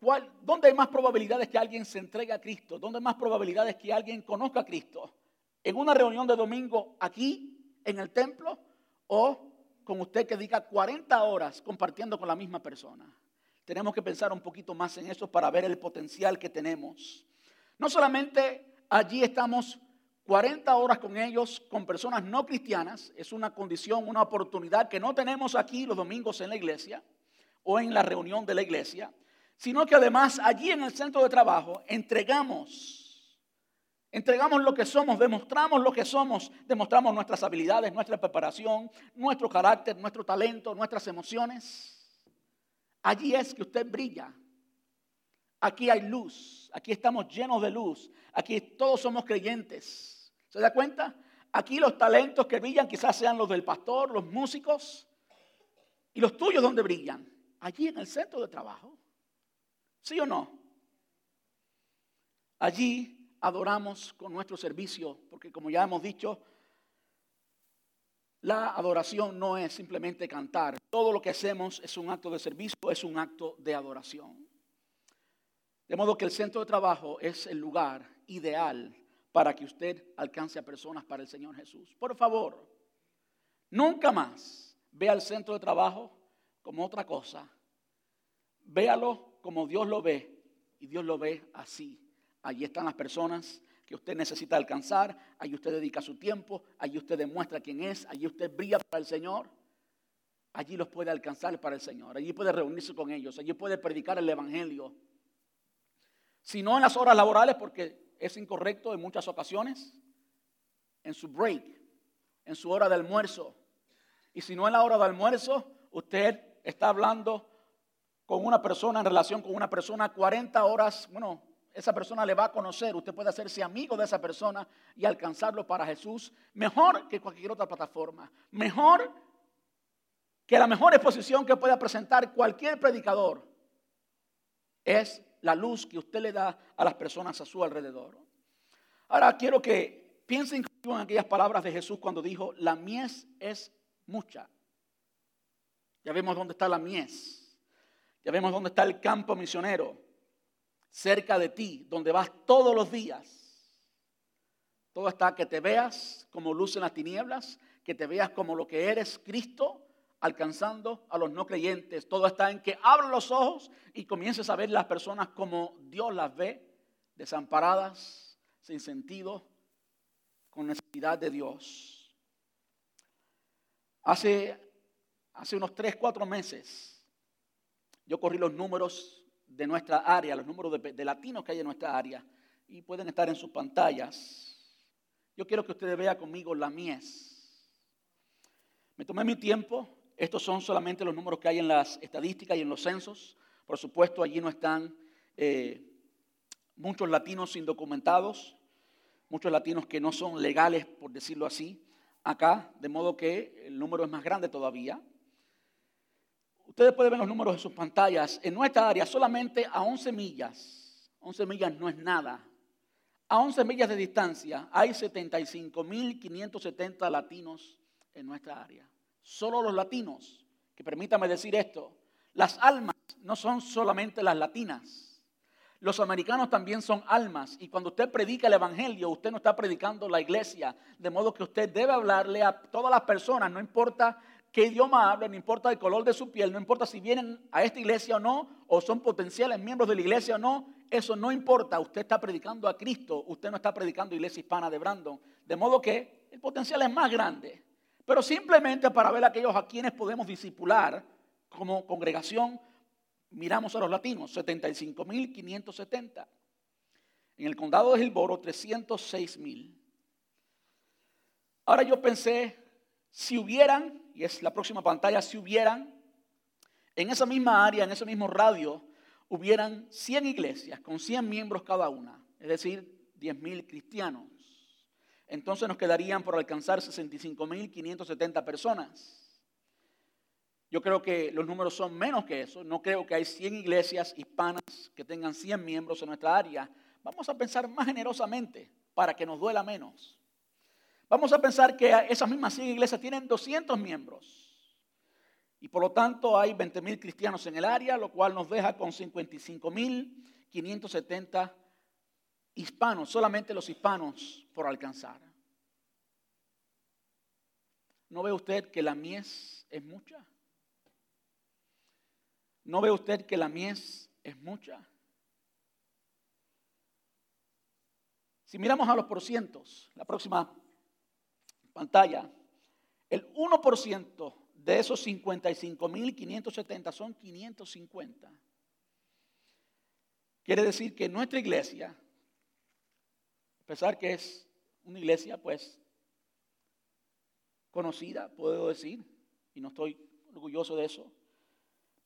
¿Cuál, ¿Dónde hay más probabilidades que alguien se entregue a Cristo? ¿Dónde hay más probabilidades que alguien conozca a Cristo? ¿En una reunión de domingo aquí, en el templo? ¿O con usted que diga 40 horas compartiendo con la misma persona? Tenemos que pensar un poquito más en eso para ver el potencial que tenemos. No solamente allí estamos 40 horas con ellos, con personas no cristianas, es una condición, una oportunidad que no tenemos aquí los domingos en la iglesia o en la reunión de la iglesia, sino que además allí en el centro de trabajo entregamos, entregamos lo que somos, demostramos lo que somos, demostramos nuestras habilidades, nuestra preparación, nuestro carácter, nuestro talento, nuestras emociones. Allí es que usted brilla. Aquí hay luz, aquí estamos llenos de luz, aquí todos somos creyentes. ¿Se da cuenta? Aquí los talentos que brillan quizás sean los del pastor, los músicos, y los tuyos donde brillan. Allí en el centro de trabajo. ¿Sí o no? Allí adoramos con nuestro servicio, porque como ya hemos dicho, la adoración no es simplemente cantar. Todo lo que hacemos es un acto de servicio, es un acto de adoración. De modo que el centro de trabajo es el lugar ideal para que usted alcance a personas para el Señor Jesús. Por favor, nunca más vea el centro de trabajo como otra cosa. Véalo como Dios lo ve y Dios lo ve así. Allí están las personas que usted necesita alcanzar, allí usted dedica su tiempo, allí usted demuestra quién es, allí usted brilla para el Señor. Allí los puede alcanzar para el Señor, allí puede reunirse con ellos, allí puede predicar el Evangelio. Si no en las horas laborales, porque es incorrecto en muchas ocasiones, en su break, en su hora de almuerzo. Y si no en la hora de almuerzo, usted está hablando con una persona en relación con una persona 40 horas, bueno, esa persona le va a conocer, usted puede hacerse amigo de esa persona y alcanzarlo para Jesús mejor que cualquier otra plataforma, mejor que la mejor exposición que pueda presentar cualquier predicador es la luz que usted le da a las personas a su alrededor. Ahora quiero que piensen en aquellas palabras de Jesús cuando dijo, la mies es mucha. Ya vemos dónde está la mies. Ya vemos dónde está el campo misionero. Cerca de ti, donde vas todos los días. Todo está que te veas como luz en las tinieblas, que te veas como lo que eres Cristo alcanzando a los no creyentes. Todo está en que abra los ojos y comiences a ver las personas como Dios las ve, desamparadas, sin sentido, con necesidad de Dios. Hace, hace unos 3, 4 meses yo corrí los números de nuestra área, los números de, de latinos que hay en nuestra área, y pueden estar en sus pantallas. Yo quiero que ustedes vean conmigo la mies. Me tomé mi tiempo estos son solamente los números que hay en las estadísticas y en los censos. Por supuesto, allí no están eh, muchos latinos indocumentados, muchos latinos que no son legales, por decirlo así, acá, de modo que el número es más grande todavía. Ustedes pueden ver los números en sus pantallas. En nuestra área, solamente a 11 millas, 11 millas no es nada. A 11 millas de distancia hay 75.570 latinos en nuestra área solo los latinos, que permítame decir esto, las almas no son solamente las latinas. los americanos también son almas y cuando usted predica el Evangelio, usted no está predicando la iglesia, de modo que usted debe hablarle a todas las personas, no importa qué idioma hablen, no importa el color de su piel, no importa si vienen a esta iglesia o no, o son potenciales miembros de la iglesia o no, eso no importa, usted está predicando a Cristo, usted no está predicando iglesia hispana de Brandon, de modo que el potencial es más grande, pero simplemente para ver a aquellos a quienes podemos disipular como congregación, miramos a los latinos, 75.570. En el condado de Gilboro, 306.000. Ahora yo pensé, si hubieran, y es la próxima pantalla, si hubieran, en esa misma área, en ese mismo radio, hubieran 100 iglesias con 100 miembros cada una, es decir, 10.000 cristianos. Entonces nos quedarían por alcanzar 65.570 personas. Yo creo que los números son menos que eso. No creo que hay 100 iglesias hispanas que tengan 100 miembros en nuestra área. Vamos a pensar más generosamente para que nos duela menos. Vamos a pensar que esas mismas 100 iglesias tienen 200 miembros. Y por lo tanto hay 20 mil cristianos en el área, lo cual nos deja con 55 mil 570 hispanos, solamente los hispanos por alcanzar. ¿No ve usted que la mies es mucha? ¿No ve usted que la mies es mucha? Si miramos a los porcientos, la próxima pantalla, el 1% de esos 55.570 son 550. Quiere decir que nuestra iglesia, a pesar que es una iglesia pues conocida, puedo decir, y no estoy orgulloso de eso,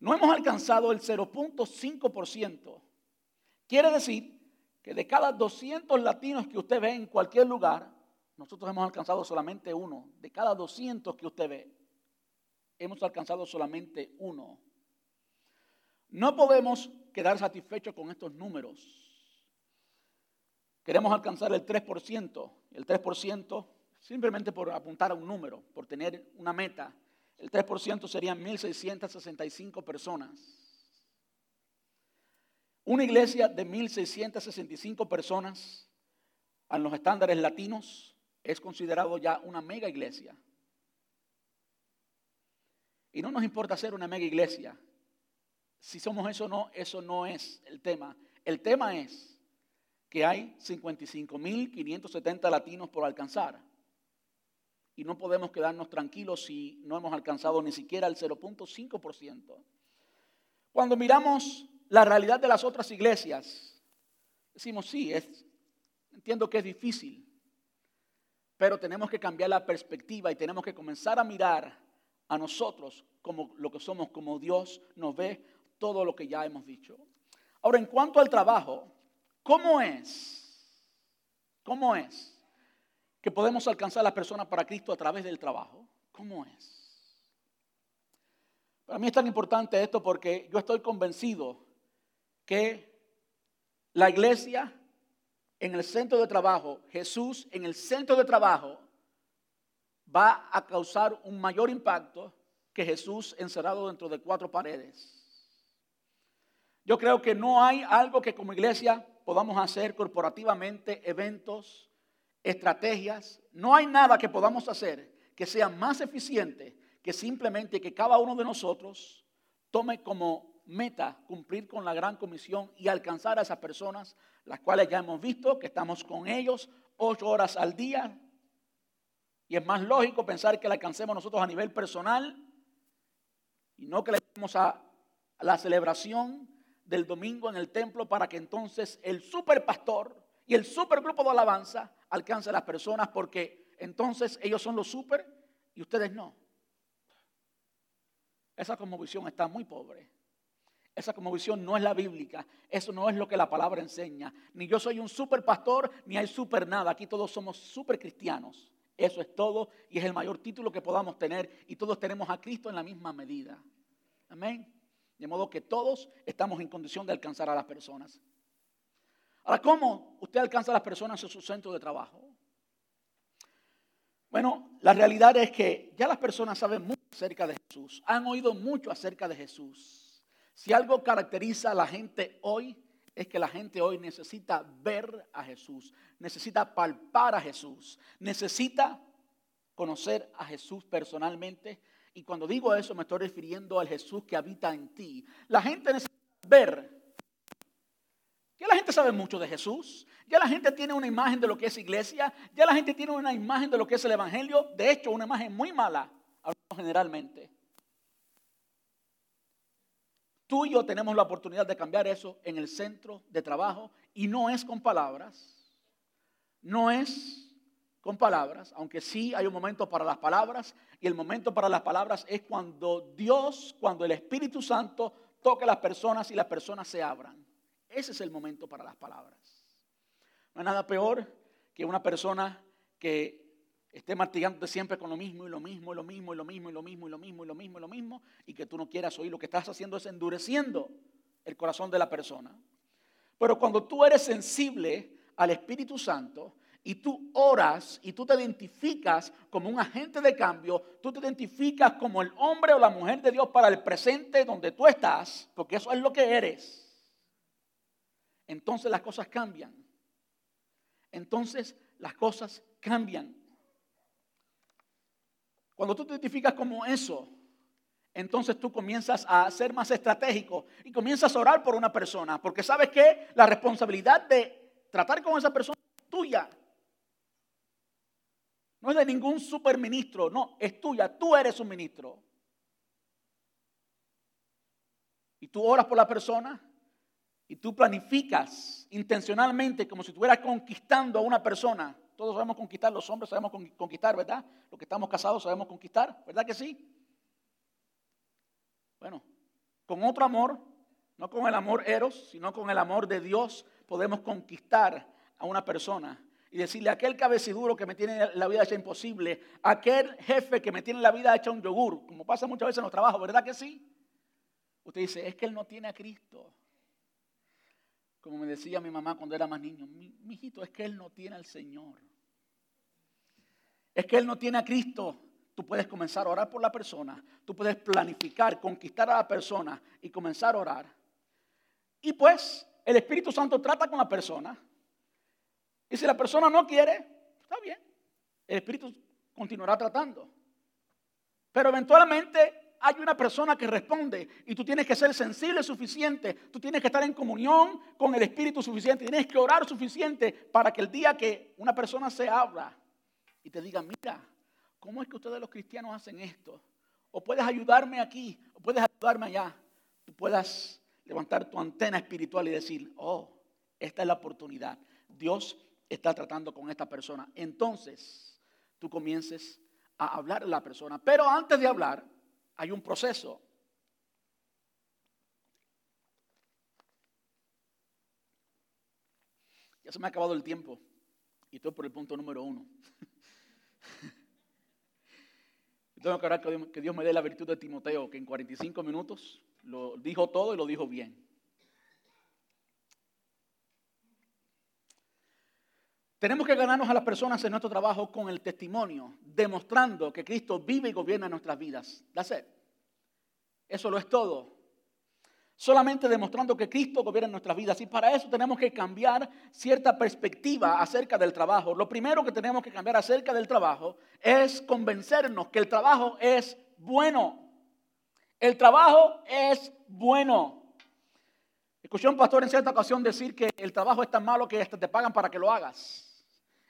no hemos alcanzado el 0.5%. Quiere decir que de cada 200 latinos que usted ve en cualquier lugar, nosotros hemos alcanzado solamente uno. De cada 200 que usted ve, hemos alcanzado solamente uno. No podemos quedar satisfechos con estos números. Queremos alcanzar el 3%. El 3% simplemente por apuntar a un número, por tener una meta. El 3% serían 1.665 personas. Una iglesia de 1.665 personas a los estándares latinos es considerado ya una mega iglesia. Y no nos importa ser una mega iglesia. Si somos eso o no, eso no es el tema. El tema es que hay 55.570 latinos por alcanzar y no podemos quedarnos tranquilos si no hemos alcanzado ni siquiera el 0.5%. Cuando miramos la realidad de las otras iglesias, decimos, sí, es, entiendo que es difícil, pero tenemos que cambiar la perspectiva y tenemos que comenzar a mirar a nosotros como lo que somos, como Dios nos ve todo lo que ya hemos dicho. Ahora, en cuanto al trabajo, ¿cómo es? ¿Cómo es? que podemos alcanzar a las personas para Cristo a través del trabajo. ¿Cómo es? Para mí es tan importante esto porque yo estoy convencido que la iglesia en el centro de trabajo, Jesús en el centro de trabajo, va a causar un mayor impacto que Jesús encerrado dentro de cuatro paredes. Yo creo que no hay algo que como iglesia podamos hacer corporativamente, eventos, estrategias, no hay nada que podamos hacer que sea más eficiente que simplemente que cada uno de nosotros tome como meta cumplir con la gran comisión y alcanzar a esas personas, las cuales ya hemos visto que estamos con ellos ocho horas al día. Y es más lógico pensar que la alcancemos nosotros a nivel personal y no que le demos a, la celebración del domingo en el templo para que entonces el superpastor y el supergrupo de alabanza alcance a las personas porque entonces ellos son los super y ustedes no. Esa visión está muy pobre. Esa visión no es la bíblica. Eso no es lo que la palabra enseña. Ni yo soy un super pastor, ni hay super nada. Aquí todos somos super cristianos. Eso es todo y es el mayor título que podamos tener. Y todos tenemos a Cristo en la misma medida. Amén. De modo que todos estamos en condición de alcanzar a las personas. Ahora, ¿cómo usted alcanza a las personas en su centro de trabajo? Bueno, la realidad es que ya las personas saben mucho acerca de Jesús, han oído mucho acerca de Jesús. Si algo caracteriza a la gente hoy es que la gente hoy necesita ver a Jesús, necesita palpar a Jesús, necesita conocer a Jesús personalmente. Y cuando digo eso me estoy refiriendo al Jesús que habita en ti. La gente necesita ver. Ya la gente sabe mucho de Jesús. Ya la gente tiene una imagen de lo que es iglesia. Ya la gente tiene una imagen de lo que es el Evangelio. De hecho, una imagen muy mala, generalmente. Tú y yo tenemos la oportunidad de cambiar eso en el centro de trabajo y no es con palabras, no es con palabras, aunque sí hay un momento para las palabras y el momento para las palabras es cuando Dios, cuando el Espíritu Santo toque a las personas y las personas se abran. Ese es el momento para las palabras. No hay nada peor que una persona que esté martillándote siempre con lo mismo y lo mismo y lo mismo y lo mismo y lo mismo y lo mismo y lo mismo y lo mismo y que tú no quieras oír, lo que estás haciendo es endureciendo el corazón de la persona. Pero cuando tú eres sensible al Espíritu Santo y tú oras y tú te identificas como un agente de cambio, tú te identificas como el hombre o la mujer de Dios para el presente donde tú estás, porque eso es lo que eres, entonces las cosas cambian. Entonces las cosas cambian. Cuando tú te identificas como eso, entonces tú comienzas a ser más estratégico y comienzas a orar por una persona, porque sabes que la responsabilidad de tratar con esa persona es tuya. No es de ningún superministro, no, es tuya, tú eres un ministro. Y tú oras por la persona y tú planificas intencionalmente como si estuvieras conquistando a una persona todos sabemos conquistar, los hombres sabemos conquistar, ¿verdad? Los que estamos casados sabemos conquistar, ¿verdad que sí? Bueno, con otro amor, no con el amor eros, sino con el amor de Dios, podemos conquistar a una persona y decirle, aquel cabeciduro que me tiene la vida hecha imposible, aquel jefe que me tiene la vida hecha un yogur, como pasa muchas veces en los trabajos, ¿verdad que sí? Usted dice, es que él no tiene a Cristo. Como me decía mi mamá cuando era más niño, mi, hijito, es que él no tiene al Señor es que Él no tiene a Cristo, tú puedes comenzar a orar por la persona, tú puedes planificar, conquistar a la persona y comenzar a orar. Y pues el Espíritu Santo trata con la persona. Y si la persona no quiere, está bien, el Espíritu continuará tratando. Pero eventualmente hay una persona que responde y tú tienes que ser sensible suficiente, tú tienes que estar en comunión con el Espíritu suficiente, tienes que orar suficiente para que el día que una persona se abra, y te diga, mira, ¿cómo es que ustedes los cristianos hacen esto? O puedes ayudarme aquí, o puedes ayudarme allá. Tú puedas levantar tu antena espiritual y decir, oh, esta es la oportunidad. Dios está tratando con esta persona. Entonces, tú comiences a hablar a la persona. Pero antes de hablar, hay un proceso. Ya se me ha acabado el tiempo y estoy por el punto número uno. Tengo que orar que Dios me dé la virtud de Timoteo, que en 45 minutos lo dijo todo y lo dijo bien. Tenemos que ganarnos a las personas en nuestro trabajo con el testimonio, demostrando que Cristo vive y gobierna nuestras vidas. Eso lo es todo solamente demostrando que Cristo gobierna nuestras vidas. Y para eso tenemos que cambiar cierta perspectiva acerca del trabajo. Lo primero que tenemos que cambiar acerca del trabajo es convencernos que el trabajo es bueno. El trabajo es bueno. Escuché a un pastor en cierta ocasión decir que el trabajo es tan malo que hasta te pagan para que lo hagas.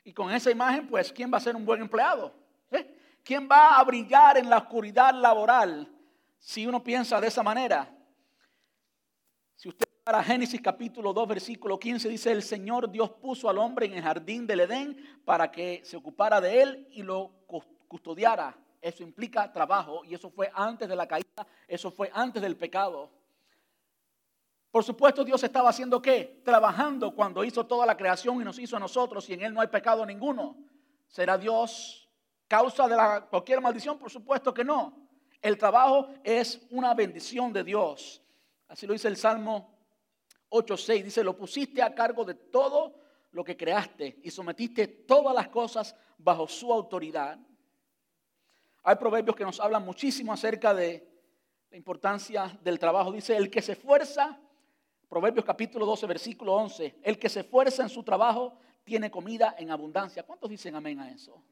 Y con esa imagen, pues, ¿quién va a ser un buen empleado? ¿Eh? ¿Quién va a brillar en la oscuridad laboral si uno piensa de esa manera? Si usted para Génesis capítulo 2, versículo 15, dice, el Señor Dios puso al hombre en el jardín del Edén para que se ocupara de él y lo custodiara. Eso implica trabajo y eso fue antes de la caída, eso fue antes del pecado. Por supuesto, Dios estaba haciendo qué? Trabajando cuando hizo toda la creación y nos hizo a nosotros y en Él no hay pecado ninguno. ¿Será Dios causa de la, cualquier maldición? Por supuesto que no. El trabajo es una bendición de Dios. Así lo dice el Salmo 8.6. Dice, lo pusiste a cargo de todo lo que creaste y sometiste todas las cosas bajo su autoridad. Hay proverbios que nos hablan muchísimo acerca de la importancia del trabajo. Dice, el que se esfuerza Proverbios capítulo 12, versículo 11. El que se esfuerza en su trabajo tiene comida en abundancia. ¿Cuántos dicen amén a eso?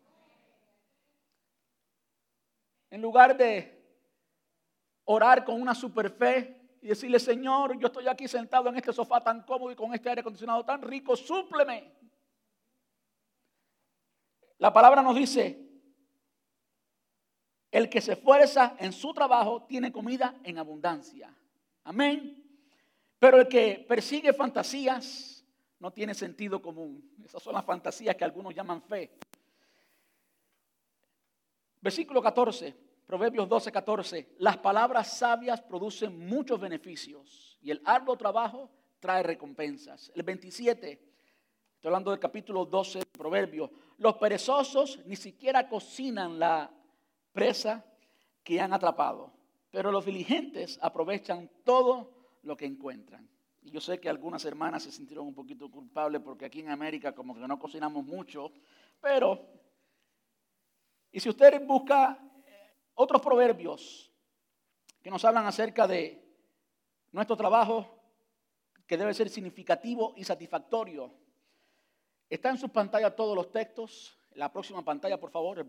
En lugar de orar con una super fe y decirle, Señor, yo estoy aquí sentado en este sofá tan cómodo y con este aire acondicionado tan rico, súpleme. La palabra nos dice, el que se esfuerza en su trabajo tiene comida en abundancia. Amén. Pero el que persigue fantasías no tiene sentido común. Esas son las fantasías que algunos llaman fe. Versículo 14, Proverbios 12, 14. Las palabras sabias producen muchos beneficios y el arduo trabajo trae recompensas. El 27, estoy hablando del capítulo 12 de Proverbios. Los perezosos ni siquiera cocinan la presa que han atrapado, pero los diligentes aprovechan todo lo que encuentran. Y yo sé que algunas hermanas se sintieron un poquito culpables porque aquí en América como que no cocinamos mucho, pero, y si usted busca eh, otros proverbios que nos hablan acerca de nuestro trabajo, que debe ser significativo y satisfactorio, está en su pantalla todos los textos, la próxima pantalla por favor.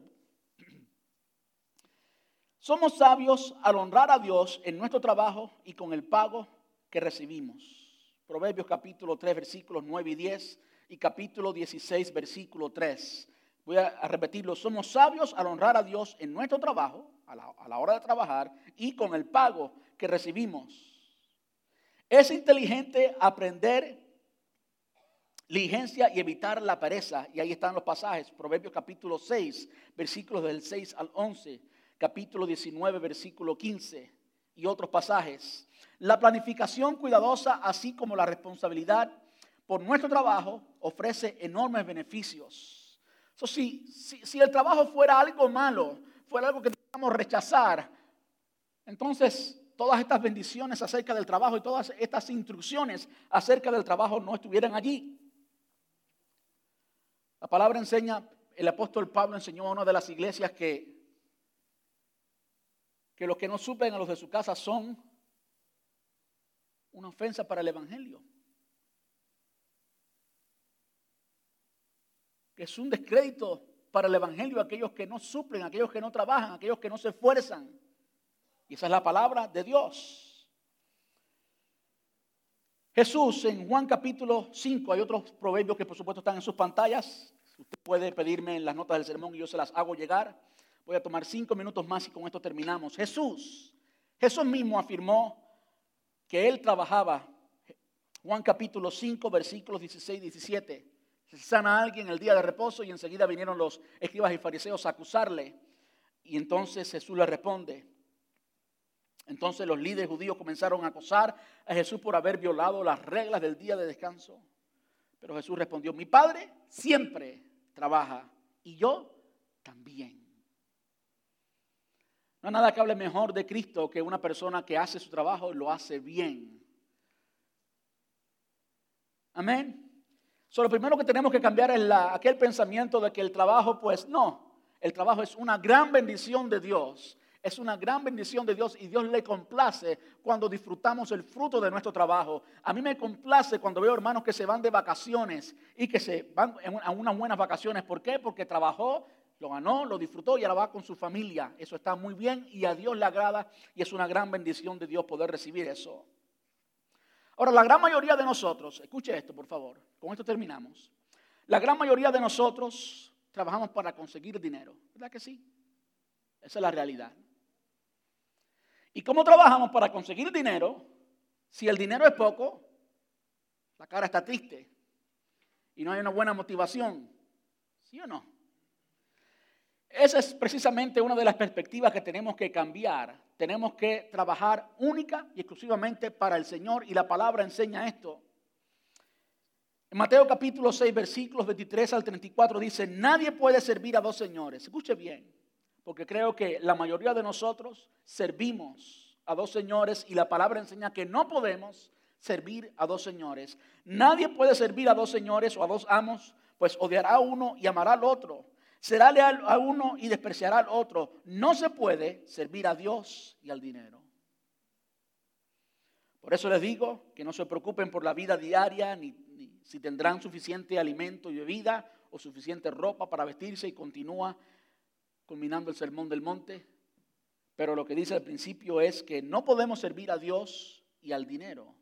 Somos sabios al honrar a Dios en nuestro trabajo y con el pago que recibimos. Proverbios capítulo 3, versículos 9 y 10 y capítulo 16, versículo 3. Voy a, repetirlo. Somos sabios al honrar a Dios en nuestro trabajo, a la, a la hora de trabajar, y con el pago que recibimos. Es inteligente aprender diligencia y evitar la pereza. Y ahí están los pasajes. Proverbios capítulo 6, versículos del 6 al 11. Capítulo 19, versículo 15. Y otros pasajes. La planificación cuidadosa, así como la responsabilidad por nuestro trabajo, ofrece enormes beneficios. si, si, el trabajo fuera algo malo, fuera algo que debíamos rechazar, entonces todas estas bendiciones acerca del trabajo y todas estas instrucciones acerca del trabajo no estuvieran allí. La palabra enseña, el apóstol Pablo enseñó a una de las iglesias que, que los que no supen a los de su casa son una ofensa para el Evangelio. Que es un descrédito para el Evangelio aquellos que no suplen, aquellos que no trabajan, aquellos que no se esfuerzan. Y esa es la palabra de Dios. Jesús en Juan capítulo 5, hay otros proverbios que por supuesto están en sus pantallas. Usted puede pedirme en las notas del sermón y yo se las hago llegar. Voy a tomar cinco minutos más y con esto terminamos. Jesús, Jesús mismo afirmó que él trabajaba. Juan capítulo 5, versículos 16 y 17. Se sana a alguien el día de reposo y enseguida vinieron los escribas y fariseos a acusarle. Y entonces Jesús le responde. Entonces los líderes judíos comenzaron a acosar a Jesús por haber violado las reglas del día de descanso. Pero Jesús respondió, mi Padre siempre trabaja y yo también. No hay nada que hable mejor de Cristo que una persona que hace su trabajo y lo hace bien. Amén. So, lo primero que tenemos que cambiar es aquel pensamiento de que el trabajo, pues no, el trabajo es una gran bendición de Dios. Es una gran bendición de Dios y Dios le complace cuando disfrutamos el fruto de nuestro trabajo. A mí me complace cuando veo hermanos que se van de vacaciones y que se van a unas buenas vacaciones. ¿Por qué? Porque trabajó lo ganó, lo disfrutó y ahora va con su familia. Eso está muy bien y a Dios le agrada y es una gran bendición de Dios poder recibir eso. Ahora, la gran mayoría de nosotros, escuche esto por favor, con esto terminamos. La gran mayoría de nosotros trabajamos para conseguir dinero, ¿verdad que sí? Esa es la realidad. ¿Y cómo trabajamos para conseguir dinero? Si el dinero es poco, la cara está triste y no hay una buena motivación. ¿Sí o no? Esa es precisamente una de las perspectivas que tenemos que cambiar. Tenemos que trabajar única y exclusivamente para el Señor y la palabra enseña esto. En Mateo capítulo 6, versículos 23 al 34 dice, nadie puede servir a dos señores. Escuche bien, porque creo que la mayoría de nosotros servimos a dos señores y la palabra enseña que no podemos servir a dos señores. Nadie puede servir a dos señores o a dos amos, pues odiará a uno y amará al otro será leal a uno y despreciará al otro. No se puede servir a Dios y al dinero. Por eso les digo que no se preocupen por la vida diaria, ni, ni si tendrán suficiente alimento y bebida o suficiente ropa para vestirse y continúa culminando el sermón del monte. Pero lo que dice al principio es que no podemos servir a Dios y al dinero.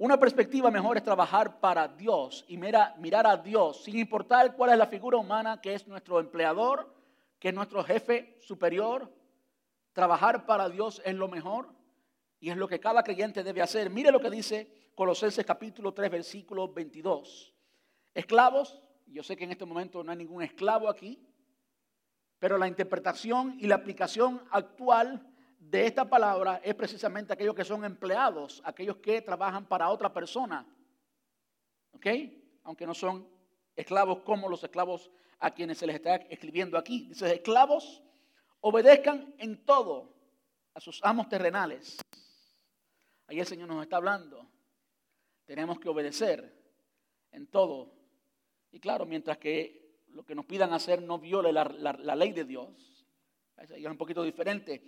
Una perspectiva mejor es trabajar para Dios y mira, mirar a Dios, sin importar cuál es la figura humana que es nuestro empleador, que es nuestro jefe superior. Trabajar para Dios es lo mejor y es lo que cada creyente debe hacer. Mire lo que dice Colosenses capítulo 3, versículo 22. Esclavos, yo sé que en este momento no hay ningún esclavo aquí, pero la interpretación y la aplicación actual de esta palabra es precisamente aquellos que son empleados, aquellos que trabajan para otra persona. ¿Ok? Aunque no son esclavos como los esclavos a quienes se les está escribiendo aquí. Dice, esclavos, obedezcan en todo a sus amos terrenales. Ahí el Señor nos está hablando. Tenemos que obedecer en todo. Y claro, mientras que lo que nos pidan hacer no viole la, la ley de Dios. Es un poquito diferente.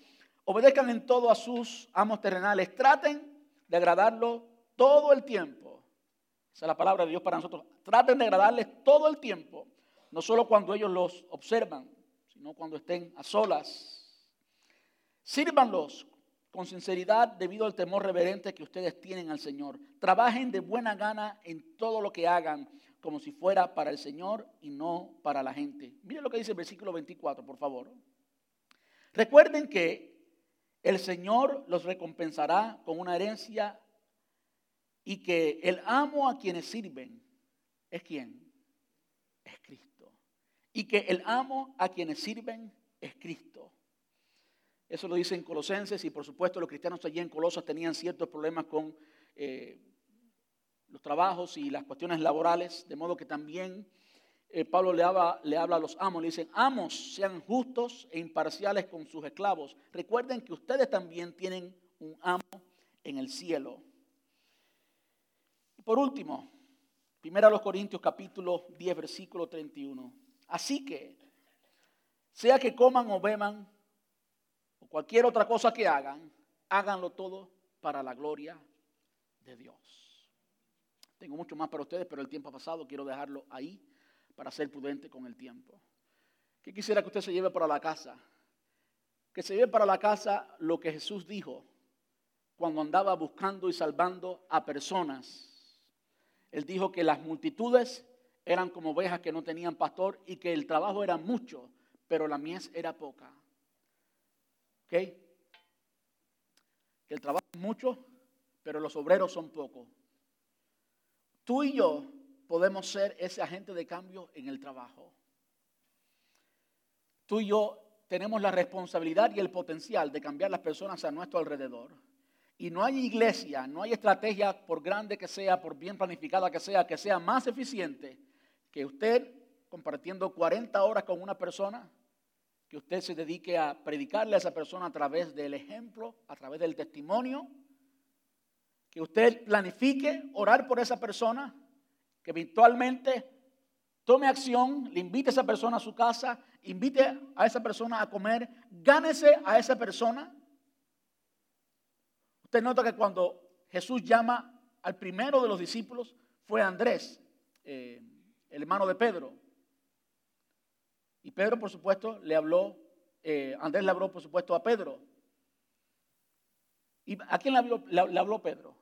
Obedezcan en todo a sus amos terrenales. Traten de agradarlo todo el tiempo. Esa es la palabra de Dios para nosotros. Traten de agradarles todo el tiempo. No solo cuando ellos los observan, sino cuando estén a solas. Sírvanlos con sinceridad debido al temor reverente que ustedes tienen al Señor. Trabajen de buena gana en todo lo que hagan, como si fuera para el Señor y no para la gente. Miren lo que dice el versículo 24, por favor. Recuerden que el Señor los recompensará con una herencia y que el amo a quienes sirven es quién? Es Cristo. Y que el amo a quienes sirven es Cristo. Eso lo dice en Colosenses y por supuesto los cristianos allí en Colosas tenían ciertos problemas con eh, los trabajos y las cuestiones laborales, de modo que también eh, Pablo le habla, le habla a los amos, le dicen, amos, sean justos e imparciales con sus esclavos. Recuerden que ustedes también tienen un amo en el cielo. Y por último, primero a los Corintios capítulo 10, versículo 31. Así que, sea que coman o beban, o cualquier otra cosa que hagan, háganlo todo para la gloria de Dios. Tengo mucho más para ustedes, pero el tiempo ha pasado, quiero dejarlo ahí para ser prudente con el tiempo. ¿Qué quisiera que usted se lleve para la casa? Que se lleve para la casa lo que Jesús dijo cuando andaba buscando y salvando a personas. Él dijo que las multitudes eran como ovejas que no tenían pastor y que el trabajo era mucho, pero la mies era poca. ¿Ok? Que el trabajo es mucho, pero los obreros son pocos. Tú y yo podemos ser ese agente de cambio en el trabajo. Tú y yo tenemos la responsabilidad y el potencial de cambiar las personas a nuestro alrededor. Y no hay iglesia, no hay estrategia, por grande que sea, por bien planificada que sea, que sea más eficiente que usted compartiendo 40 horas con una persona, que usted se dedique a predicarle a esa persona a través del ejemplo, a través del testimonio, que usted planifique orar por esa persona, que virtualmente tome acción, le invite a esa persona a su casa, invite a esa persona a comer, gánese a esa persona. Usted nota que cuando Jesús llama al primero de los discípulos fue Andrés, eh, el hermano de Pedro. Y Pedro, por supuesto, le habló, eh, Andrés le habló, por supuesto, a Pedro. ¿Y a quién le habló Pedro?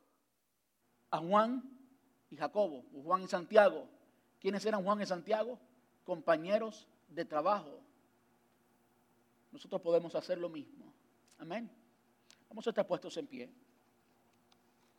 A Juan y Jacobo, Juan y Santiago. ¿Quiénes eran Juan y Santiago? Compañeros de trabajo. Nosotros podemos hacer lo mismo. Amén. Vamos a estar puestos en pie.